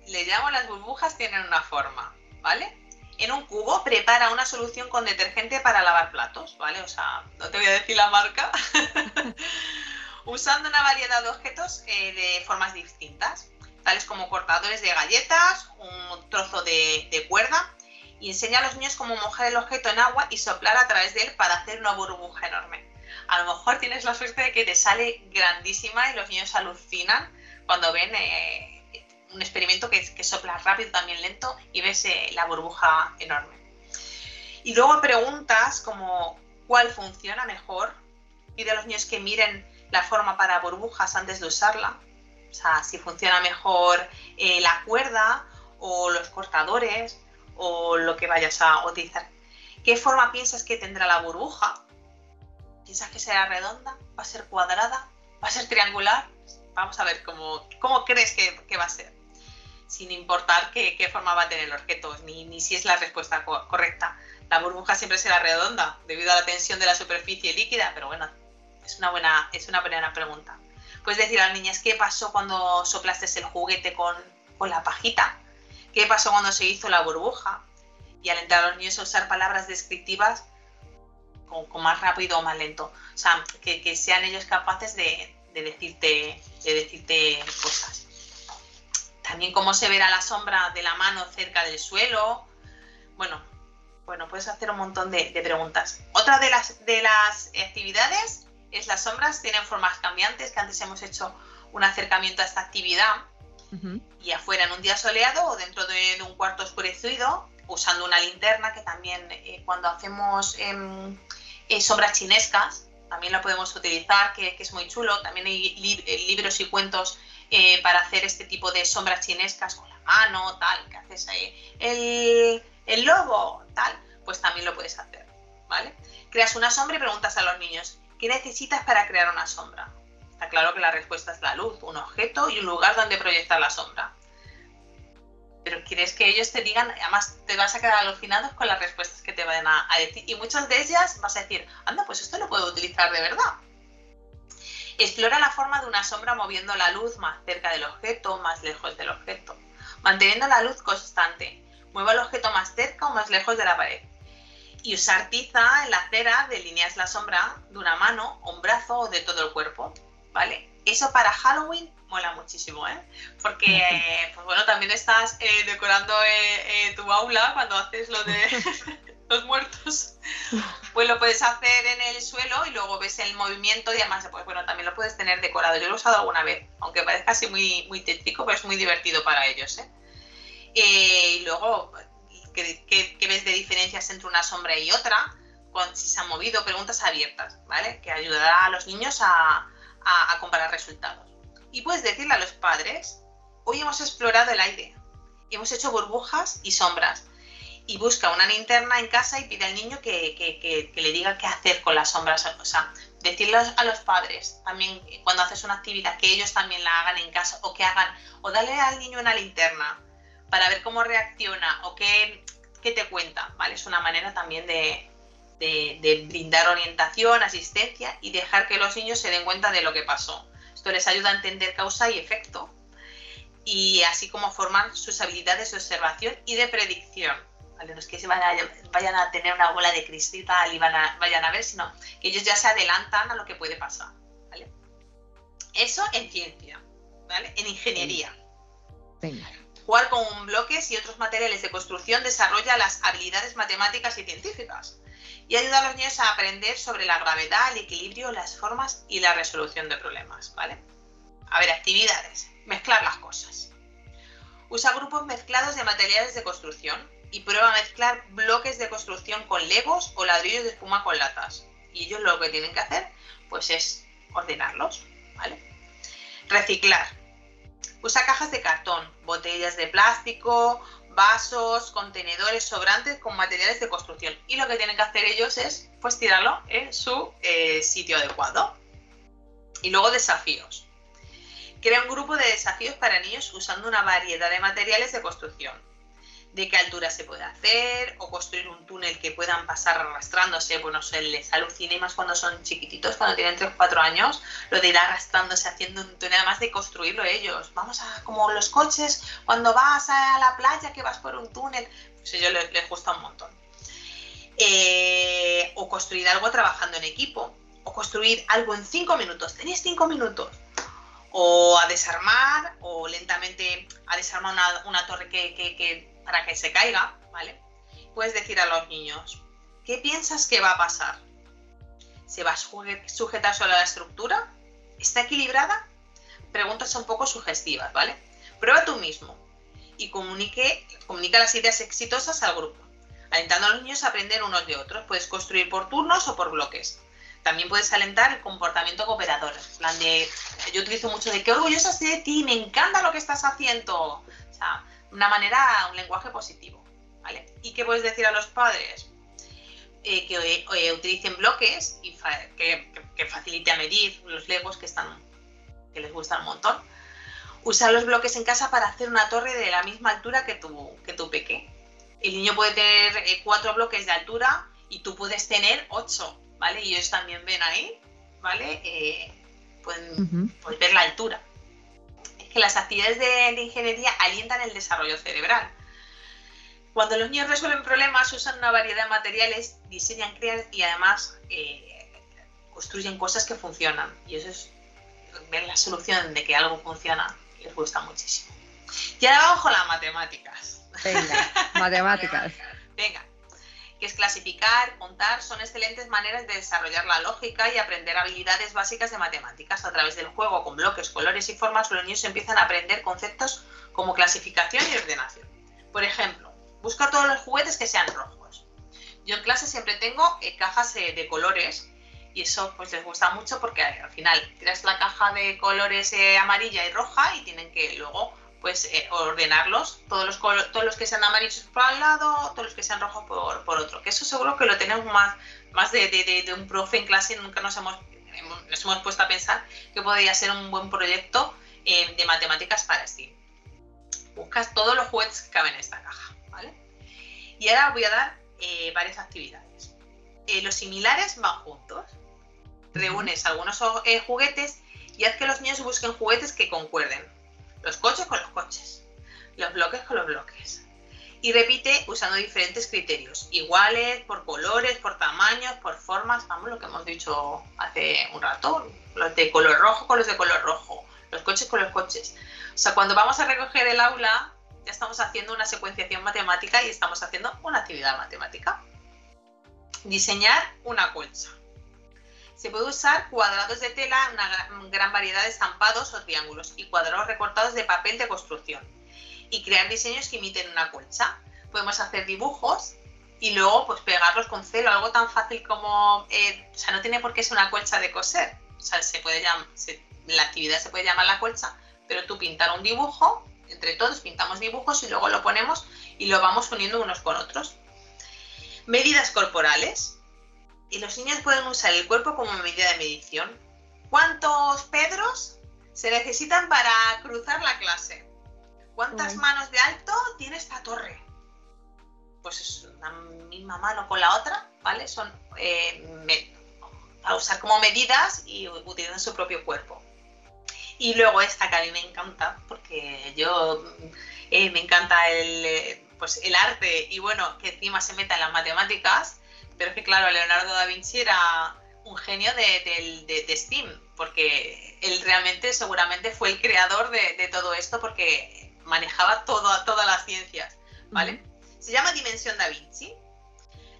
le llamo las burbujas, tienen una forma, ¿vale? En un cubo prepara una solución con detergente para lavar platos, ¿vale? O sea, no te voy a decir la marca. Usando una variedad de objetos eh, de formas distintas, tales como cortadores de galletas, un trozo de, de cuerda, y enseña a los niños cómo mojar el objeto en agua y soplar a través de él para hacer una burbuja enorme. A lo mejor tienes la suerte de que te sale grandísima y los niños alucinan cuando ven eh, un experimento que, que, sopla rápido, también lento, y ves eh, la burbuja enorme. Y luego preguntas como cuál funciona mejor. Pide a los niños que miren la forma para burbujas antes de usarla. O sea, si funciona mejor eh, la cuerda o los cortadores o lo que vayas a utilizar. ¿Qué forma piensas que tendrá la burbuja? ¿Piensas que será redonda? ¿Va a ser cuadrada? ¿Va a ser triangular? Vamos a ver cómo, cómo crees que, va a ser. Sin importar qué, forma va a tener el objeto, ni, ni si es la respuesta correcta. La burbuja siempre será redonda debido a la tensión de la superficie líquida, pero bueno, es una buena, es una buena pregunta. Puedes decir a las niñas qué pasó cuando soplaste el juguete con, con la pajita, qué pasó cuando se hizo la burbuja, y alentar a los niños a usar palabras descriptivas con, más rápido o más lento. O sea, que, sean ellos capaces de, decirte, de decirte cosas. También cómo se verá la sombra de la mano cerca del suelo. Bueno, bueno, puedes hacer un montón de, preguntas. Otra de las, de las actividades es las sombras tienen formas cambiantes, que antes hemos hecho un acercamiento a esta actividad. Y afuera en un día soleado o dentro de, un cuarto oscurecido, usando una linterna, que también eh, cuando hacemos em, eh, sombras chinescas, también la podemos utilizar, que, es muy chulo. También hay eh, libros y cuentos eh, para hacer este tipo de sombras chinescas con la mano, tal, que haces ahí el, el lobo, tal, pues también lo puedes hacer, ¿vale? Creas una sombra y preguntas a los niños, ¿qué necesitas para crear una sombra? Está claro que la respuesta es la luz, un objeto y un lugar donde proyectar la sombra pero quieres que ellos te digan, además te vas a quedar alucinados con las respuestas que te van a, decir y muchas de ellas vas a decir, anda, pues esto lo puedo utilizar de verdad. Explora la forma de una sombra moviendo la luz más cerca del objeto, más lejos del objeto, manteniendo la luz constante. Mueva el objeto más cerca o más lejos de la pared. Y usar tiza en la cera delineas la sombra de una mano, un brazo o de todo el cuerpo. ¿Vale? Eso para Halloween mola muchísimo, ¿eh? Porque, pues bueno, también estás eh, decorando eh, eh, tu aula cuando haces lo de los muertos. Pues lo puedes hacer en el suelo y luego ves el movimiento y además, pues bueno, también lo puedes tener decorado. Yo lo he usado alguna vez, aunque parezca así muy, muy tétrico, pero es muy divertido para ellos, ¿eh? y luego, ¿qué, ves de diferencias entre una sombra y otra? Con, si se han movido, preguntas abiertas, ¿vale? Que ayudará a los niños a, a comparar resultados. Y puedes decirle a los padres, hoy hemos explorado el aire, hemos hecho burbujas y sombras. Y busca una linterna en casa y pide al niño que, le diga qué hacer con las sombras. O sea, decirle a los padres también cuando haces una actividad que ellos también la hagan en casa o que hagan, o dale al niño una linterna para ver cómo reacciona o qué, te cuenta, ¿vale? Es una manera también de, de, brindar orientación, asistencia y dejar que los niños se den cuenta de lo que pasó. Esto les ayuda a entender causa y efecto y así como formar sus habilidades de observación y de predicción. No es que se vayan a tener una bola de cristal y van a, vayan a ver, sino que ellos ya se adelantan a lo que puede pasar. Eso en ciencia, ¿vale? en ingeniería. Jugar con bloques y otros materiales de construcción desarrolla las habilidades matemáticas y científicas y ayuda a los niños a aprender sobre la gravedad, el equilibrio, las formas y la resolución de problemas, ¿vale? A ver, actividades. Mezclar las cosas. Usa grupos mezclados de materiales de construcción y prueba a mezclar bloques de construcción con legos o ladrillos de espuma con latas. Y ellos lo que tienen que hacer, pues es ordenarlos, ¿vale? Reciclar. Usa cajas de cartón, botellas de plástico, vasos, contenedores sobrantes con materiales de construcción. Y lo que tienen que hacer ellos es pues tirarlo en su eh, sitio adecuado. Y luego desafíos. Crea un grupo de desafíos para niños usando una variedad de materiales de construcción. De qué altura se puede hacer, o construir un túnel que puedan pasar arrastrándose. Bueno, se les alucina más cuando son chiquititos, cuando tienen 3 o 4 años, lo de ir arrastrándose haciendo un túnel, además de construirlo ellos. Vamos a, como los coches, cuando vas a la playa que vas por un túnel, pues a ellos les, gusta un montón. Eh, o construir algo trabajando en equipo, o construir algo en 5 minutos. Tenéis 5 minutos o a desarmar o lentamente a desarmar una, torre que, para que se caiga, ¿vale? Puedes decir a los niños, ¿qué piensas que va a pasar? ¿Se va a sujetar solo a la estructura? ¿Está equilibrada? Preguntas un poco sugestivas, ¿vale? Prueba tú mismo y comunique, comunica las ideas exitosas al grupo, alentando a los niños a aprender unos de otros. Puedes construir por turnos o por bloques también puedes alentar el comportamiento cooperador. yo utilizo mucho de qué orgullosa estoy de ti, me encanta lo que estás haciendo. O sea, una manera, un lenguaje positivo. ¿vale? ¿Y qué puedes decir a los padres? Eh, que utilicen bloques y que, que, facilite a medir los legos que, están, que les gustan un montón. Usar los bloques en casa para hacer una torre de la misma altura que tu, que tu peque. El niño puede tener eh, cuatro bloques de altura y tú puedes tener ocho ¿vale? Y ellos también ven ahí, ¿vale? Eh, pueden, ver la altura. Que las actividades de, ingeniería alientan el desarrollo cerebral. Cuando los niños resuelven problemas, usan una variedad de materiales, diseñan, crean y además eh, construyen cosas que funcionan. Y eso es ver la solución de que algo funciona, les gusta muchísimo. Y ahora vamos con las matemáticas. Venga, matemáticas. Venga, que es clasificar, contar, son excelentes maneras de desarrollar la lógica y aprender habilidades básicas de matemáticas. A través del juego con bloques, colores y formas, los niños empiezan a aprender conceptos como clasificación y ordenación. Por ejemplo, busca todos los juguetes que sean rojos. Yo en clase siempre tengo eh, cajas eh, de colores y eso pues les gusta mucho porque al final tiras la caja de colores eh, amarilla y roja y tienen que luego pues eh, ordenarlos, todos los, todos los que sean amarillos por un lado, todos los que sean rojos por, por otro. Que eso seguro que lo tenemos más, más de, de, de, un profe en clase, nunca nos hemos, nos hemos puesto a pensar que podría ser un buen proyecto eh, de matemáticas para STEAM. Buscas todos los juguetes que caben en esta caja, ¿vale? Y ahora voy a dar eh, varias actividades. los similares van juntos. Reúnes algunos juguetes y haz que los niños busquen juguetes que concuerden los coches con los coches, los bloques con los bloques. Y repite usando diferentes criterios, iguales, por colores, por tamaños, por formas, vamos, lo que hemos dicho hace un rato, los de color rojo con los de color rojo, los coches con los coches. O sea, cuando vamos a recoger el aula, ya estamos haciendo una secuenciación matemática y estamos haciendo una actividad matemática. Diseñar una colcha. Se puede usar cuadrados de tela, una gran variedad de estampados o triángulos y cuadrados recortados de papel de construcción y crear diseños que imiten una colcha. Podemos hacer dibujos y luego pues pegarlos con celo, algo tan fácil como, eh, o sea, no tiene por qué ser una colcha de coser, o sea, se puede la actividad se puede llamar la colcha, pero tú pintar un dibujo, entre todos pintamos dibujos y luego lo ponemos y lo vamos uniendo unos con otros. Medidas corporales, y los niños pueden usar el cuerpo como medida de medición. ¿Cuántos Pedros se necesitan para cruzar la clase? ¿Cuántas manos de alto tiene esta torre? Pues es una misma mano con la otra, ¿vale? Son eh, para usar como medidas y utilizan su propio cuerpo. Y luego esta que a mí me encanta, porque yo eh, me encanta el, eh, pues el arte y bueno, que encima se meta en las matemáticas, pero es que, claro, Leonardo da Vinci era un genio de, de, STEAM, porque él realmente seguramente fue el creador de, todo esto porque manejaba todo, todas las ciencias, ¿vale? Se llama Dimensión da Vinci.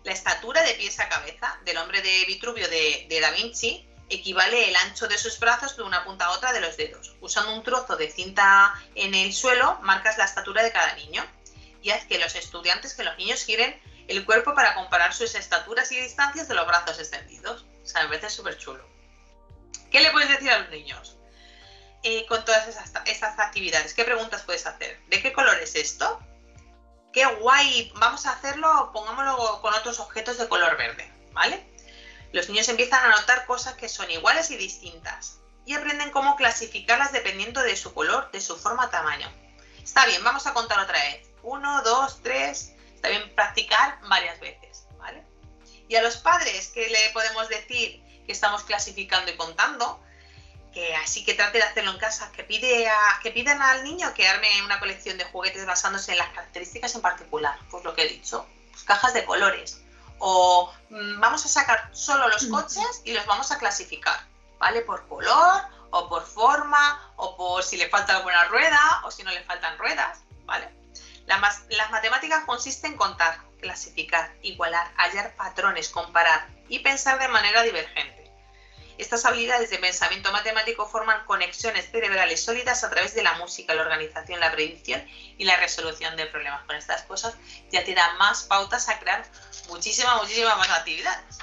La estatura de pies a cabeza del hombre de Vitruvio de, Da Vinci equivale el ancho de sus brazos de una punta a otra de los dedos. Usando un trozo de cinta en el suelo, marcas la estatura de cada niño y haz que los estudiantes, que los niños giren el cuerpo para comparar sus estaturas y distancias de los brazos extendidos. O sea, me parece súper chulo. ¿Qué le puedes decir a los niños? Eh, con todas esas, actividades, ¿qué preguntas puedes hacer? ¿De qué color es esto? Qué guay, vamos a hacerlo, pongámoslo con otros objetos de color verde, ¿vale? Los niños empiezan a notar cosas que son iguales y distintas y aprenden cómo clasificarlas dependiendo de su color, de su forma, tamaño. Está bien, vamos a contar otra vez. Uno, dos, tres. Está bien practicar varias veces, ¿vale? Y a los padres, ¿qué le podemos decir que estamos clasificando y contando? Que así que trate de hacerlo en casa, que, pide a, que pidan al niño que arme una colección de juguetes basándose en las características en particular, pues lo que he dicho, pues cajas de colores. O mm, vamos a sacar solo los coches y los vamos a clasificar, ¿vale? Por color, o por forma, o por si le falta alguna rueda, o si no le faltan ruedas, ¿vale? Las matemáticas consisten en contar, clasificar, igualar, hallar patrones, comparar y pensar de manera divergente. Estas habilidades de pensamiento matemático forman conexiones cerebrales sólidas a través de la música, la organización, la predicción y la resolución de problemas. Con estas cosas ya te da más pautas a crear muchísimas, muchísimas más actividades.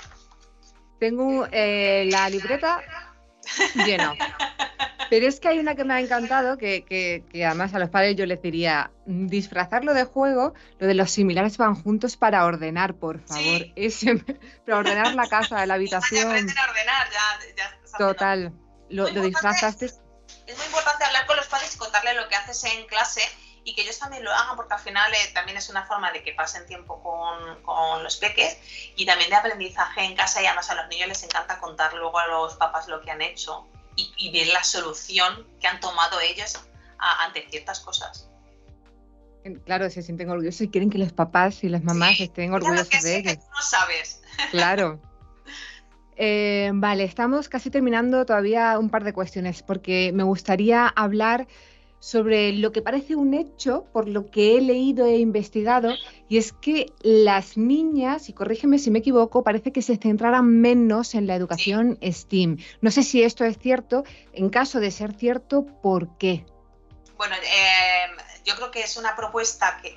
Tengo eh, la libreta llena. Pero es que hay una que me ha encantado, que, además a los padres yo les diría, disfrazarlo de juego, lo de los similares van juntos para ordenar, por favor. para ordenar la casa, la habitación. a ordenar, ya, Total, lo, disfrazaste. Es muy importante hablar con los padres y contarles lo que haces en clase y que ellos también lo hagan porque al final eh, también es una forma de que pasen tiempo con, con, los peques y también de aprendizaje en casa y además a los niños les encanta contar luego a los papás lo que han hecho y, ver la solución que han tomado ellos ante ciertas cosas. Claro, se sienten orgullosos y quieren que los papás y las mamás estén orgullosos de ellos. no sabes. Claro. Eh, vale, estamos casi terminando todavía un par de cuestiones porque me gustaría hablar sobre lo que parece un hecho por lo que he leído e investigado, y es que las niñas, y corrígeme si me equivoco, parece que se centraran menos en la educación STEAM. No sé si esto es cierto, en caso de ser cierto, ¿por qué? Bueno, eh, yo creo que es una propuesta que,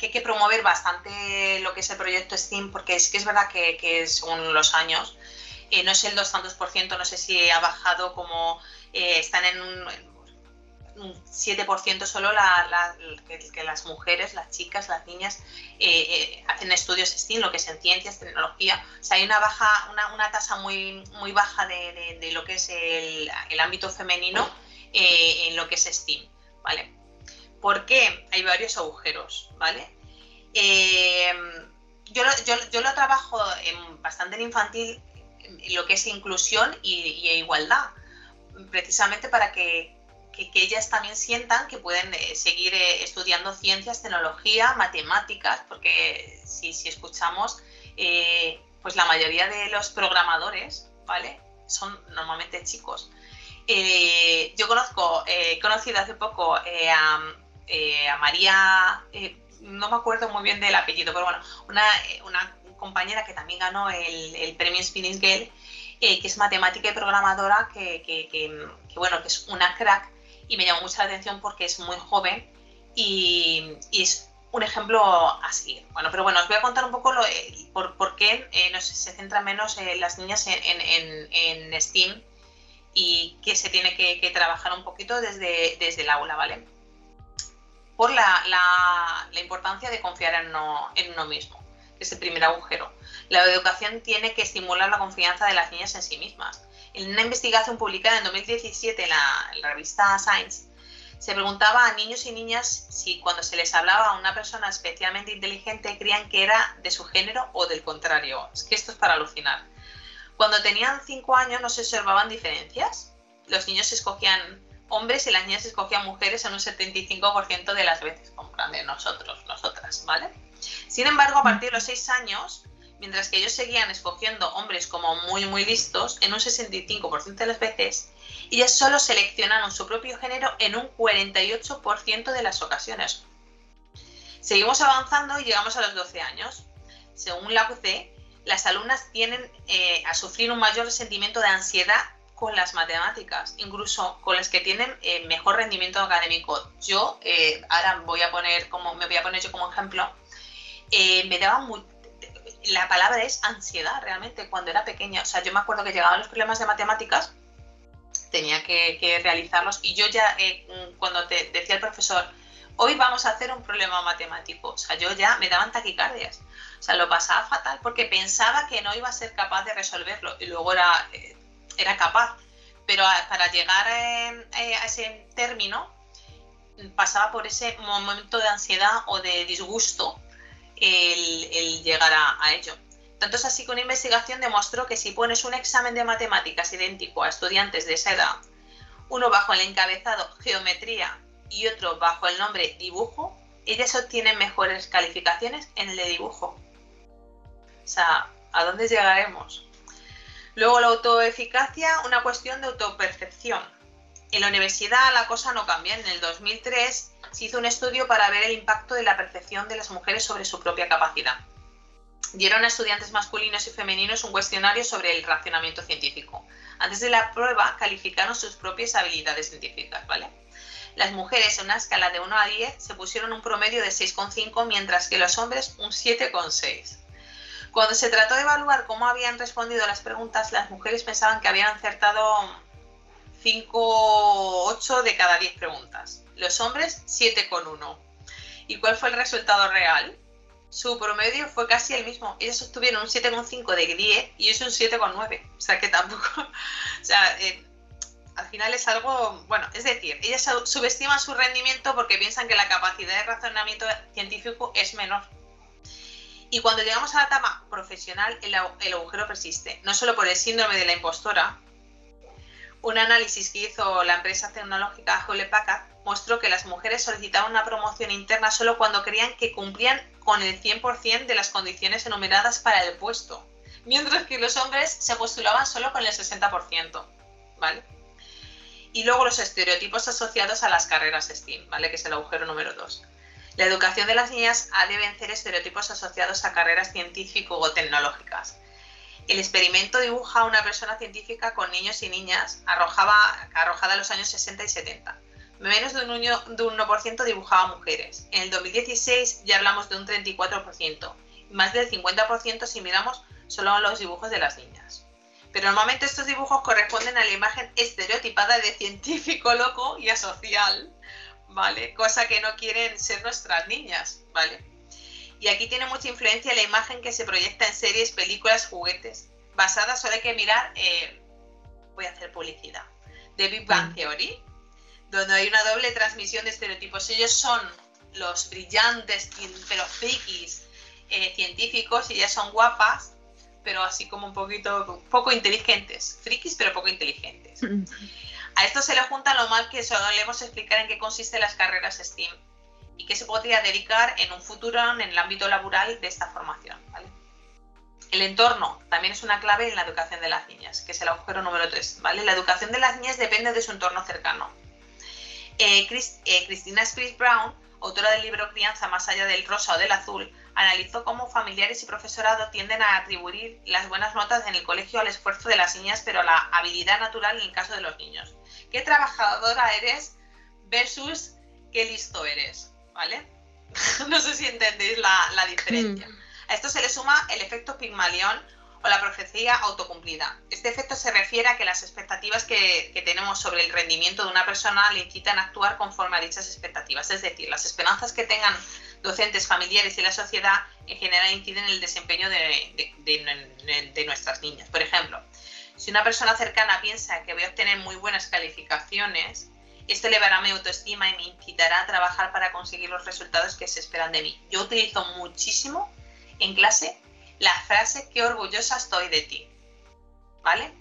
hay que promover bastante lo que es el proyecto STEAM, porque es que es verdad que, que según los años, eh, no es el 200%, por ciento, no sé si ha bajado como eh, están en un 7% solo que, las mujeres, las chicas, las niñas eh, eh, hacen estudios STEAM, lo que es en ciencias, tecnología. O sea, hay una baja, una, una tasa muy, muy baja de, de, lo que es el, el ámbito femenino eh, en lo que es STEAM, ¿vale? ¿Por qué? Hay varios agujeros, ¿vale? yo, yo, yo, lo trabajo en, bastante en infantil, lo que es inclusión y igualdad, precisamente para que que, ellas también sientan que pueden eh, seguir eh, estudiando ciencias, tecnología, matemáticas, porque si, si escuchamos, eh, pues la mayoría de los programadores, ¿vale? Son normalmente chicos. yo conozco, he conocido hace poco a, María, no me acuerdo muy bien del apellido, pero bueno, una, compañera que también ganó el, premio Spinning Girl, que es matemática y programadora, que, bueno, que es una crack y me llamó mucha la atención porque es muy joven y, es un ejemplo a seguir. Bueno, pero bueno, os voy a contar un poco lo, eh, por, qué eh, no se centra menos eh, las niñas en, STEAM y que se tiene que, trabajar un poquito desde, desde el aula, ¿vale? Por la, la, importancia de confiar en uno, en uno mismo, que es el primer agujero. La educación tiene que estimular la confianza de las niñas en sí mismas en una investigación publicada en 2017 en la, revista Science, se preguntaba a niños y niñas si cuando se les hablaba a una persona especialmente inteligente creían que era de su género o del contrario. Es que esto es para alucinar. Cuando tenían 5 años no se observaban diferencias. Los niños escogían hombres y las niñas escogían mujeres en un 75% de las veces, compran de nosotros, nosotras, ¿vale? Sin embargo, a partir de los 6 años, mientras que ellos seguían escogiendo hombres como muy muy listos en un 65% de las veces, ellas solo seleccionaron su propio género en un 48% de las ocasiones. Seguimos avanzando y llegamos a los 12 años. Según la UC, las alumnas tienen eh, a sufrir un mayor sentimiento de ansiedad con las matemáticas, incluso con las que tienen eh, mejor rendimiento académico. Yo, eh, ahora voy a poner como, me voy a poner yo como ejemplo, me daba muy, la palabra es ansiedad realmente cuando era pequeña. O sea, yo me acuerdo que llegaban los problemas de matemáticas, tenía que, realizarlos y yo ya, eh, cuando te decía el profesor, hoy vamos a hacer un problema matemático, o sea, yo ya me daban taquicardias. O sea, lo pasaba fatal porque pensaba que no iba a ser capaz de resolverlo y luego era, eh, era capaz. pero para llegar eh, eh, a ese término pasaba por ese momento de ansiedad o de disgusto el, llegar a, ello. Tanto es así que una investigación demostró que si pones un examen de matemáticas idéntico a estudiantes de esa edad, uno bajo el encabezado geometría y otro bajo el nombre dibujo, ellas obtienen mejores calificaciones en el de dibujo. O sea, ¿a dónde llegaremos? Luego la autoeficacia, una cuestión de autopercepción. En la universidad la cosa no cambia. En el 2003 se hizo un estudio para ver el impacto de la percepción de las mujeres sobre su propia capacidad. Dieron a estudiantes masculinos y femeninos un cuestionario sobre el racionamiento científico. Antes de la prueba calificaron sus propias habilidades científicas, ¿vale? Las mujeres en una escala de 1 a 10 se pusieron un promedio de 6,5 mientras que los hombres un 7,6. Cuando se trató de evaluar cómo habían respondido a las preguntas, las mujeres pensaban que habían acertado 5 8 de cada 10 preguntas. Los hombres 7,1. ¿Y cuál fue el resultado real? Su promedio fue casi el mismo. Ellos obtuvieron un 7,5 de 10 y es un 7,9. O sea que tampoco. o sea, eh, al final es algo. Bueno, es decir, ellas subestiman su rendimiento porque piensan que la capacidad de razonamiento científico es menor. Y cuando llegamos a la etapa profesional, el, el agujero persiste. No solo por el síndrome de la impostora, un análisis que hizo la empresa tecnológica Hewlett Packard mostró que las mujeres solicitaban una promoción interna solo cuando creían que cumplían con el 100% de las condiciones enumeradas para el puesto, mientras que los hombres se postulaban solo con el 60%, ¿vale? Y luego los estereotipos asociados a las carreras STEAM, ¿vale? Que es el agujero número 2. La educación de las niñas ha de vencer estereotipos asociados a carreras científico o tecnológicas el experimento dibuja a una persona científica con niños y niñas arrojaba, arrojada en los años 60 y 70. Menos de un, 1%, dibujaba mujeres. En el 2016 ya hablamos de un 34%. más del 50% si miramos solo los dibujos de las niñas. Pero normalmente estos dibujos corresponden a la imagen estereotipada de científico loco y asocial, ¿vale? Cosa que no quieren ser nuestras niñas, ¿vale? Y aquí tiene mucha influencia la imagen que se proyecta en series, películas, juguetes. Basada, solo hay que mirar, eh, voy a hacer publicidad, de Big Bang. Theory, donde hay una doble transmisión de estereotipos. Ellos son los brillantes, pero frikis, eh, científicos, y ellas son guapas, pero así como un poquito, poco inteligentes. Frikis, pero poco inteligentes. Mm. A esto se le junta lo mal que solemos explicar en qué consisten las carreras STEAM y que se podría dedicar en un futuro en el ámbito laboral de esta formación. El entorno también es una clave en la educación de las niñas, que es el agujero número 3. ¿vale? La educación de las niñas depende de su entorno cercano. Eh, eh, Cristina Chris Brown, autora del libro Crianza más allá del rosa o del azul, analizó cómo familiares y profesorado tienden a atribuir las buenas notas en el colegio al esfuerzo de las niñas, pero a la habilidad natural en el caso de los niños. ¿Qué trabajadora eres versus qué listo eres? ¿Vale? no sé si entendéis la, diferencia. Mm. A esto se le suma el efecto Pigmalión o la profecía autocumplida. Este efecto se refiere a que las expectativas que, que, tenemos sobre el rendimiento de una persona le incitan a actuar conforme a dichas expectativas. Es decir, las esperanzas que tengan docentes, familiares y la sociedad en general inciden en el desempeño de, de, de nuestras niñas. Por ejemplo, si una persona cercana piensa que voy a obtener muy buenas calificaciones, esto elevará mi autoestima y me incitará a trabajar para conseguir los resultados que se esperan de mí. Yo utilizo muchísimo en clase la frase qué orgullosa estoy de ti. ¿Vale?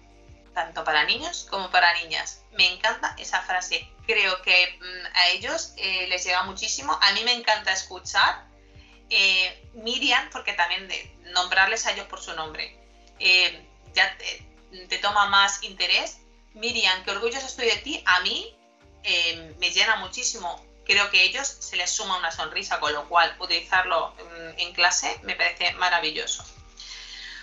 Tanto para niños como para niñas. Me encanta esa frase. Creo que mm, a ellos eh, les llega muchísimo. A mí me encanta escuchar. Eh, Miriam, porque también de nombrarles a ellos por su nombre, eh, ya te, te toma más interés. Miriam, qué orgullosa estoy de ti. A mí eh, me llena muchísimo. Creo que a ellos se les suma una sonrisa, con lo cual utilizarlo mm, en clase me parece maravilloso.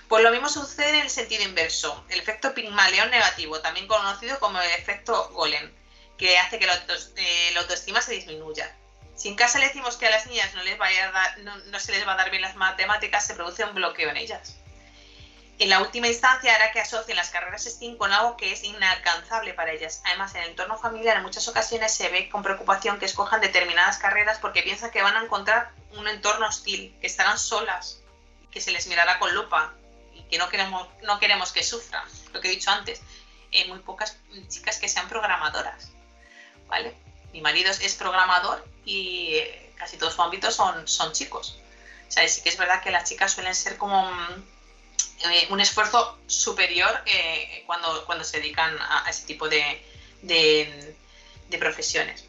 Pues lo mismo sucede en el sentido inverso, el efecto Pigmalión negativo, también conocido como el efecto Golem, que hace que la, eh, autoestima se disminuya. Si en casa le decimos que a las niñas no, les vaya no se les va a dar bien las matemáticas, se produce un bloqueo en ellas. En la última instancia hará que asocien las carreras STEAM con algo que es inalcanzable para ellas. Además, en el entorno familiar en muchas ocasiones se ve con preocupación que escojan determinadas carreras porque piensan que van a encontrar un entorno hostil, que estarán solas, que se les mirará con lupa y que no queremos, que sufran, lo que he dicho antes. eh, muy pocas chicas que sean programadoras, ¿vale? Mi marido es programador y eh, casi todos sus ámbitos son, son chicos. O sea, sí que es verdad que las chicas suelen ser como eh, un esfuerzo superior cuando, cuando se dedican a, ese tipo de, de profesiones.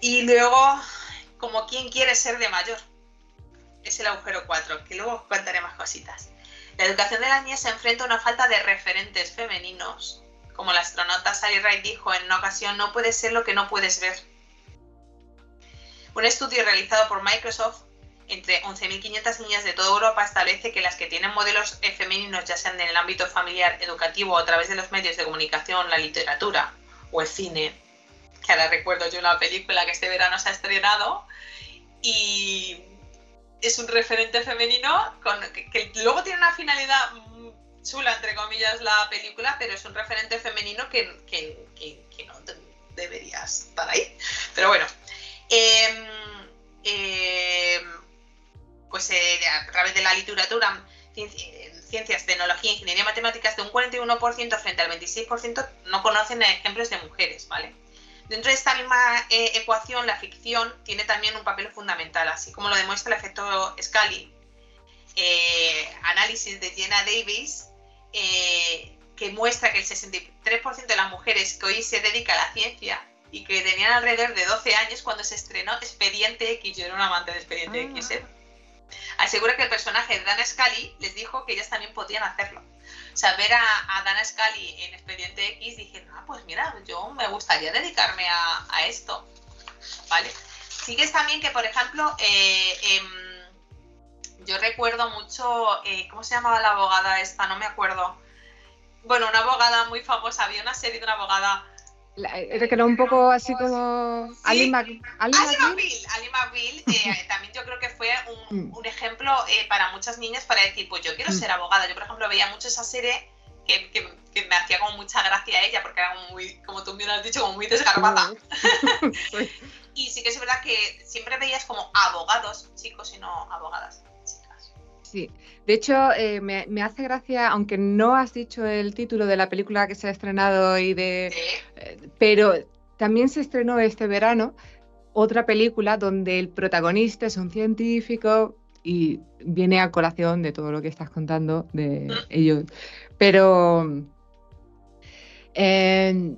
Y luego, como quien quiere ser de mayor, es el agujero 4, que luego os contaré más cositas. La educación de las niñas se enfrenta a una falta de referentes femeninos. Como la astronauta Sally Ride dijo en una ocasión, no puede ser lo que no puedes ver. Un estudio realizado por Microsoft entre 11.500 niñas de toda Europa establece que las que tienen modelos femeninos, ya sean en el ámbito familiar, educativo a través de los medios de comunicación, la literatura o el cine, que ahora recuerdo yo una película que este verano se ha estrenado, y es un referente femenino que, luego tiene una finalidad chula, entre comillas, la película, pero es un referente femenino que, no deberías estar ahí. Pero bueno, em, em, pues eh, a través de la literatura, ciencias, tecnología, ingeniería, matemáticas, de un 41% frente al 26% no conocen ejemplos de mujeres, ¿vale? Dentro de esta misma eh, ecuación, la ficción tiene también un papel fundamental, así como lo demuestra el efecto Scully. Eh, análisis de Jenna Davis, eh, que muestra que el 63% de las mujeres que hoy se dedican a la ciencia y que tenían alrededor de 12 años cuando se estrenó Expediente X, yo era un amante de Expediente ah. X, asegura que el personaje de Dan Scully les dijo que ellas también podían hacerlo. O sea, ver a, Dana Scully en Expediente X, dije, ah, pues mira, yo me gustaría dedicarme a, esto. ¿Vale? Sigues también que, por ejemplo, eh, em, yo recuerdo mucho, eh, ¿cómo se llamaba la abogada esta? No me acuerdo. Bueno, una abogada muy famosa, había una serie de una abogada era que era un poco así como Ali, McBeal. Ali, McBeal, eh, también yo creo que fue un, mm. ejemplo eh, para muchas niñas para decir, pues yo quiero mm. ser abogada. Yo, por ejemplo, veía mucho esa serie que, que, me hacía como mucha gracia a ella porque era muy, como tú me has dicho, como muy desgarbada. y sí que es verdad que siempre veías como abogados, chicos, y no abogadas. Sí, de hecho eh, me, hace gracia, aunque no has dicho el título de la película que se ha estrenado y de, eh, pero también se estrenó este verano otra película donde el protagonista es un científico y viene a colación de todo lo que estás contando de mm. ellos. Pero eh,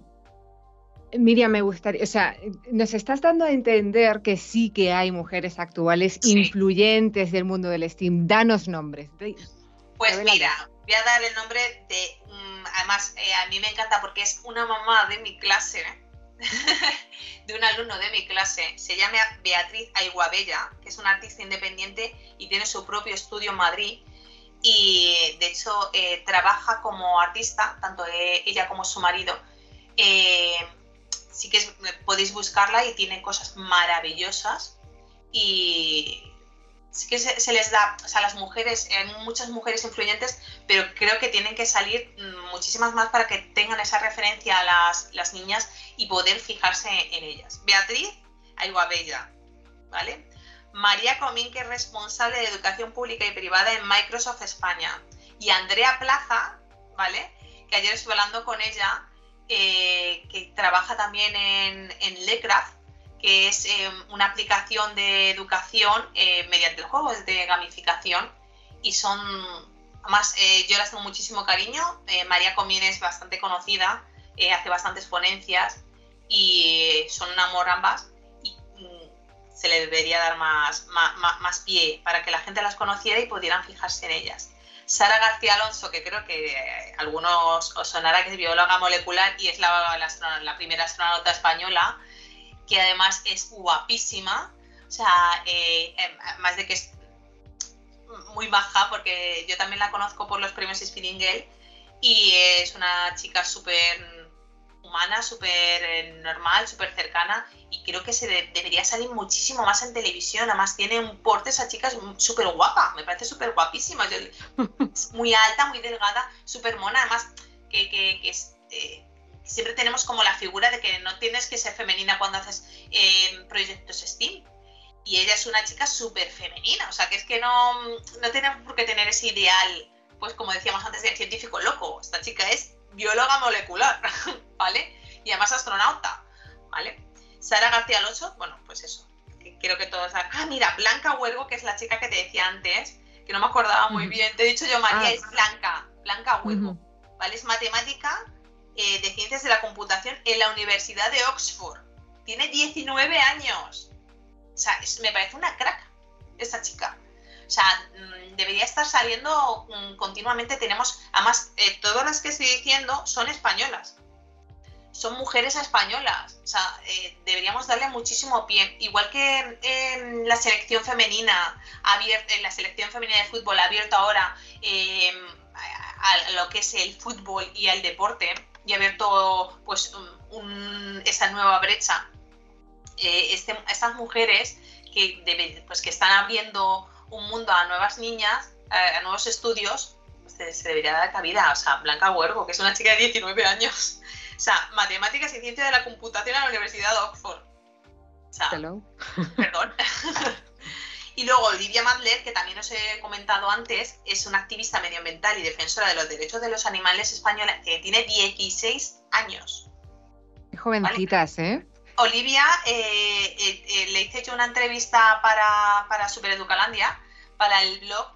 Miriam, me gustaría, o sea, nos estás dando a entender que sí que hay mujeres actuales influyentes del mundo del STEAM. Danos nombres. Pues mira, voy a dar el nombre de, además eh, a mí me encanta porque es una mamá de mi clase, de un alumno de mi clase, se llama Beatriz Aiguabella, que es una artista independiente y tiene su propio estudio en Madrid. Y de hecho eh, trabaja como artista, tanto ella como su marido, eh, sí que podéis buscarla y tiene cosas maravillosas y sí que se, les da, o sea, las mujeres, hay muchas mujeres influyentes, pero creo que tienen que salir mm, muchísimas más para que tengan esa referencia a las, las niñas y poder fijarse en ellas. Beatriz Bella, ¿vale? María Comín, que es responsable de educación pública y privada en Microsoft España. Y Andrea Plaza, ¿vale? Que ayer estuve hablando con ella eh, que trabaja también en, Lecraft, que es eh, una aplicación de educación eh, mediante el juego, es de gamificación y son, además yo las tengo muchísimo cariño, María Comín es bastante conocida, hace bastantes ponencias y son un amor ambas y mm, se le debería dar más, más, más pie para que la gente las conociera y pudieran fijarse en ellas. Sara García Alonso, que creo que eh, algunos os sonará que es bióloga molecular y es la, primera astronauta española, que además es guapísima, o sea, eh, em, más de que es muy baja, porque yo también la conozco por los premios Spinning y es una chica súper humana, súper eh, normal, súper cercana y creo que se debería salir muchísimo más en televisión. Además tiene un porte, esa chica es súper guapa, me parece súper guapísima. es muy alta, muy delgada, súper mona. Además que, que, eh, siempre tenemos como la figura de que no tienes que ser femenina cuando haces eh, proyectos STEAM. Y ella es una chica súper femenina, o sea que es que no, no tenemos por qué tener ese ideal, pues como decíamos antes, del científico loco. Esta chica es bióloga molecular, ¿vale? Y además astronauta, ¿vale? Sara García Alonso, bueno, pues eso. Quiero que todos Ah, mira, Blanca Huergo, que es la chica que te decía antes, que no me acordaba muy bien. Te he dicho yo, María, ah. es Blanca, Blanca Huergo, ¿vale? Es matemática eh, de ciencias de la computación en la Universidad de Oxford. Tiene 19 años. O sea, me parece una crack esta chica. O sea, mm, debería estar saliendo mm, continuamente. Tenemos, además, eh, todas las que estoy diciendo son españolas. Son mujeres españolas. O sea, eh, deberíamos darle muchísimo pie. Igual que la selección femenina, en la selección femenina de fútbol abierto ahora em, a, lo que es el fútbol y el deporte y abierto pues esta nueva brecha. Eh, este, estas mujeres que, pues, que están abriendo un mundo a nuevas niñas, a, nuevos estudios, pues se, debería dar cabida. O sea, Blanca Huergo, que es una chica de 19 años. O sea, matemáticas y ciencia de la computación en la Universidad de Oxford. O sea, perdón. y luego Olivia Madler, que también os he comentado antes, es una activista medioambiental y defensora de los derechos de los animales española, que tiene 16 años. Jovencitas, ¿eh? Olivia, eh, eh, eh, le hice yo una entrevista para, para Supereducalandia, para el blog,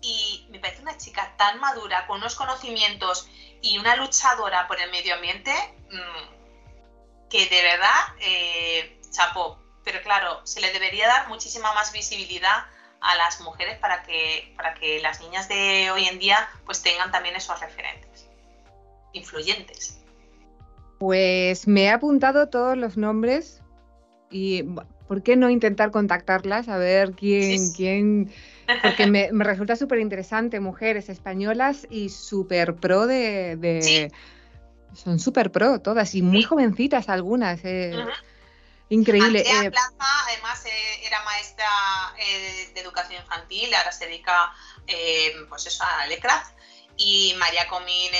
y me parece una chica tan madura, con unos conocimientos y una luchadora por el medio ambiente, mm, que de verdad, chapó. Pero claro, se le debería dar muchísima más visibilidad a las mujeres para que, para que las niñas de hoy en día pues tengan también esos referentes influyentes. Pues me he apuntado todos los nombres y ¿por qué no intentar contactarlas? A ver quién, quién, porque me, resulta súper interesante, mujeres españolas y súper pro de, son súper pro todas y muy jovencitas algunas. Eh, increíble. Andrea eh. Plaza, además, eh, era maestra de educación infantil, ahora se dedica pues eso, a Lecraft. Y María Comín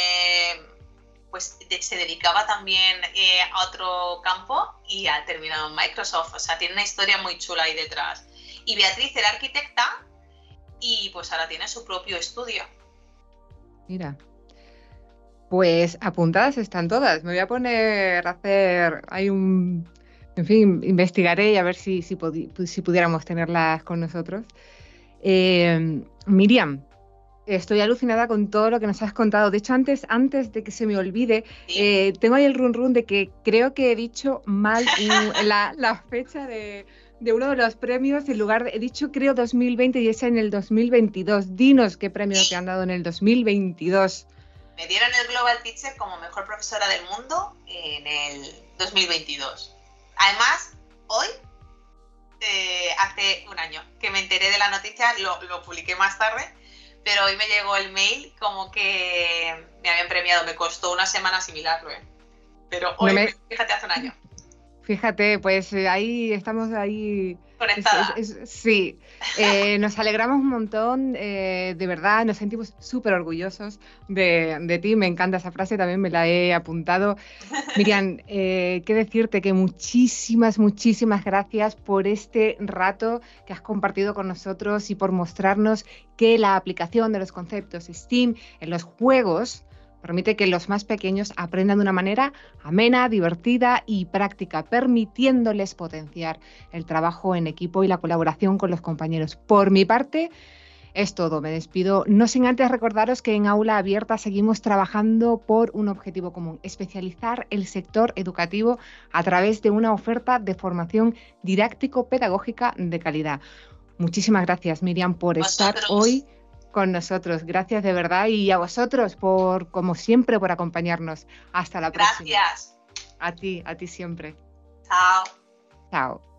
pues se dedicaba también eh, a otro campo y ha terminado en Microsoft. O sea, tiene una historia muy chula ahí detrás. Y Beatriz era arquitecta y pues ahora tiene su propio estudio. Mira. Pues apuntadas están todas. Me voy a poner a hacer. Hay un. En fin, investigaré y a ver si, si, pudiéramos tenerlas con nosotros. Eh, Miriam, Estoy alucinada con todo lo que nos has contado. De hecho, antes, antes de que se me olvide, eh, tengo ahí el run run de que creo que he dicho mal la, fecha de, uno de los premios. En lugar de, he dicho creo 2020 y es en el 2022. Dinos qué premio te han dado en el 2022. Me dieron el Global Teacher como mejor profesora del mundo en el 2022. Además, hoy, eh, hace un año que me enteré de la noticia, lo, lo publiqué más tarde pero hoy me llegó el mail como que me habían premiado. Me costó una semana asimilarlo, ¿eh? Pero hoy, fíjate, hace un año. Fíjate, pues ahí estamos ahí. Conectada. sí, eh, nos alegramos un montón, eh, de verdad, nos sentimos súper orgullosos de, ti. Me encanta esa frase, también me la he apuntado. Miriam, qué decirte que muchísimas, muchísimas gracias por este rato que has compartido con nosotros y por mostrarnos que la aplicación de los conceptos STEAM en los juegos Permite que los más pequeños aprendan de una manera amena, divertida y práctica, permitiéndoles potenciar el trabajo en equipo y la colaboración con los compañeros. Por mi parte, es todo, me despido. No sin antes recordaros que en Aula Abierta seguimos trabajando por un objetivo común, especializar el sector educativo a través de una oferta de formación didáctico-pedagógica de calidad. Muchísimas gracias, Miriam, por estar hoy con nosotros. Gracias de verdad y a vosotros por, como siempre, por acompañarnos. Hasta la próxima. Gracias. A ti, a ti siempre. Chao. Chao.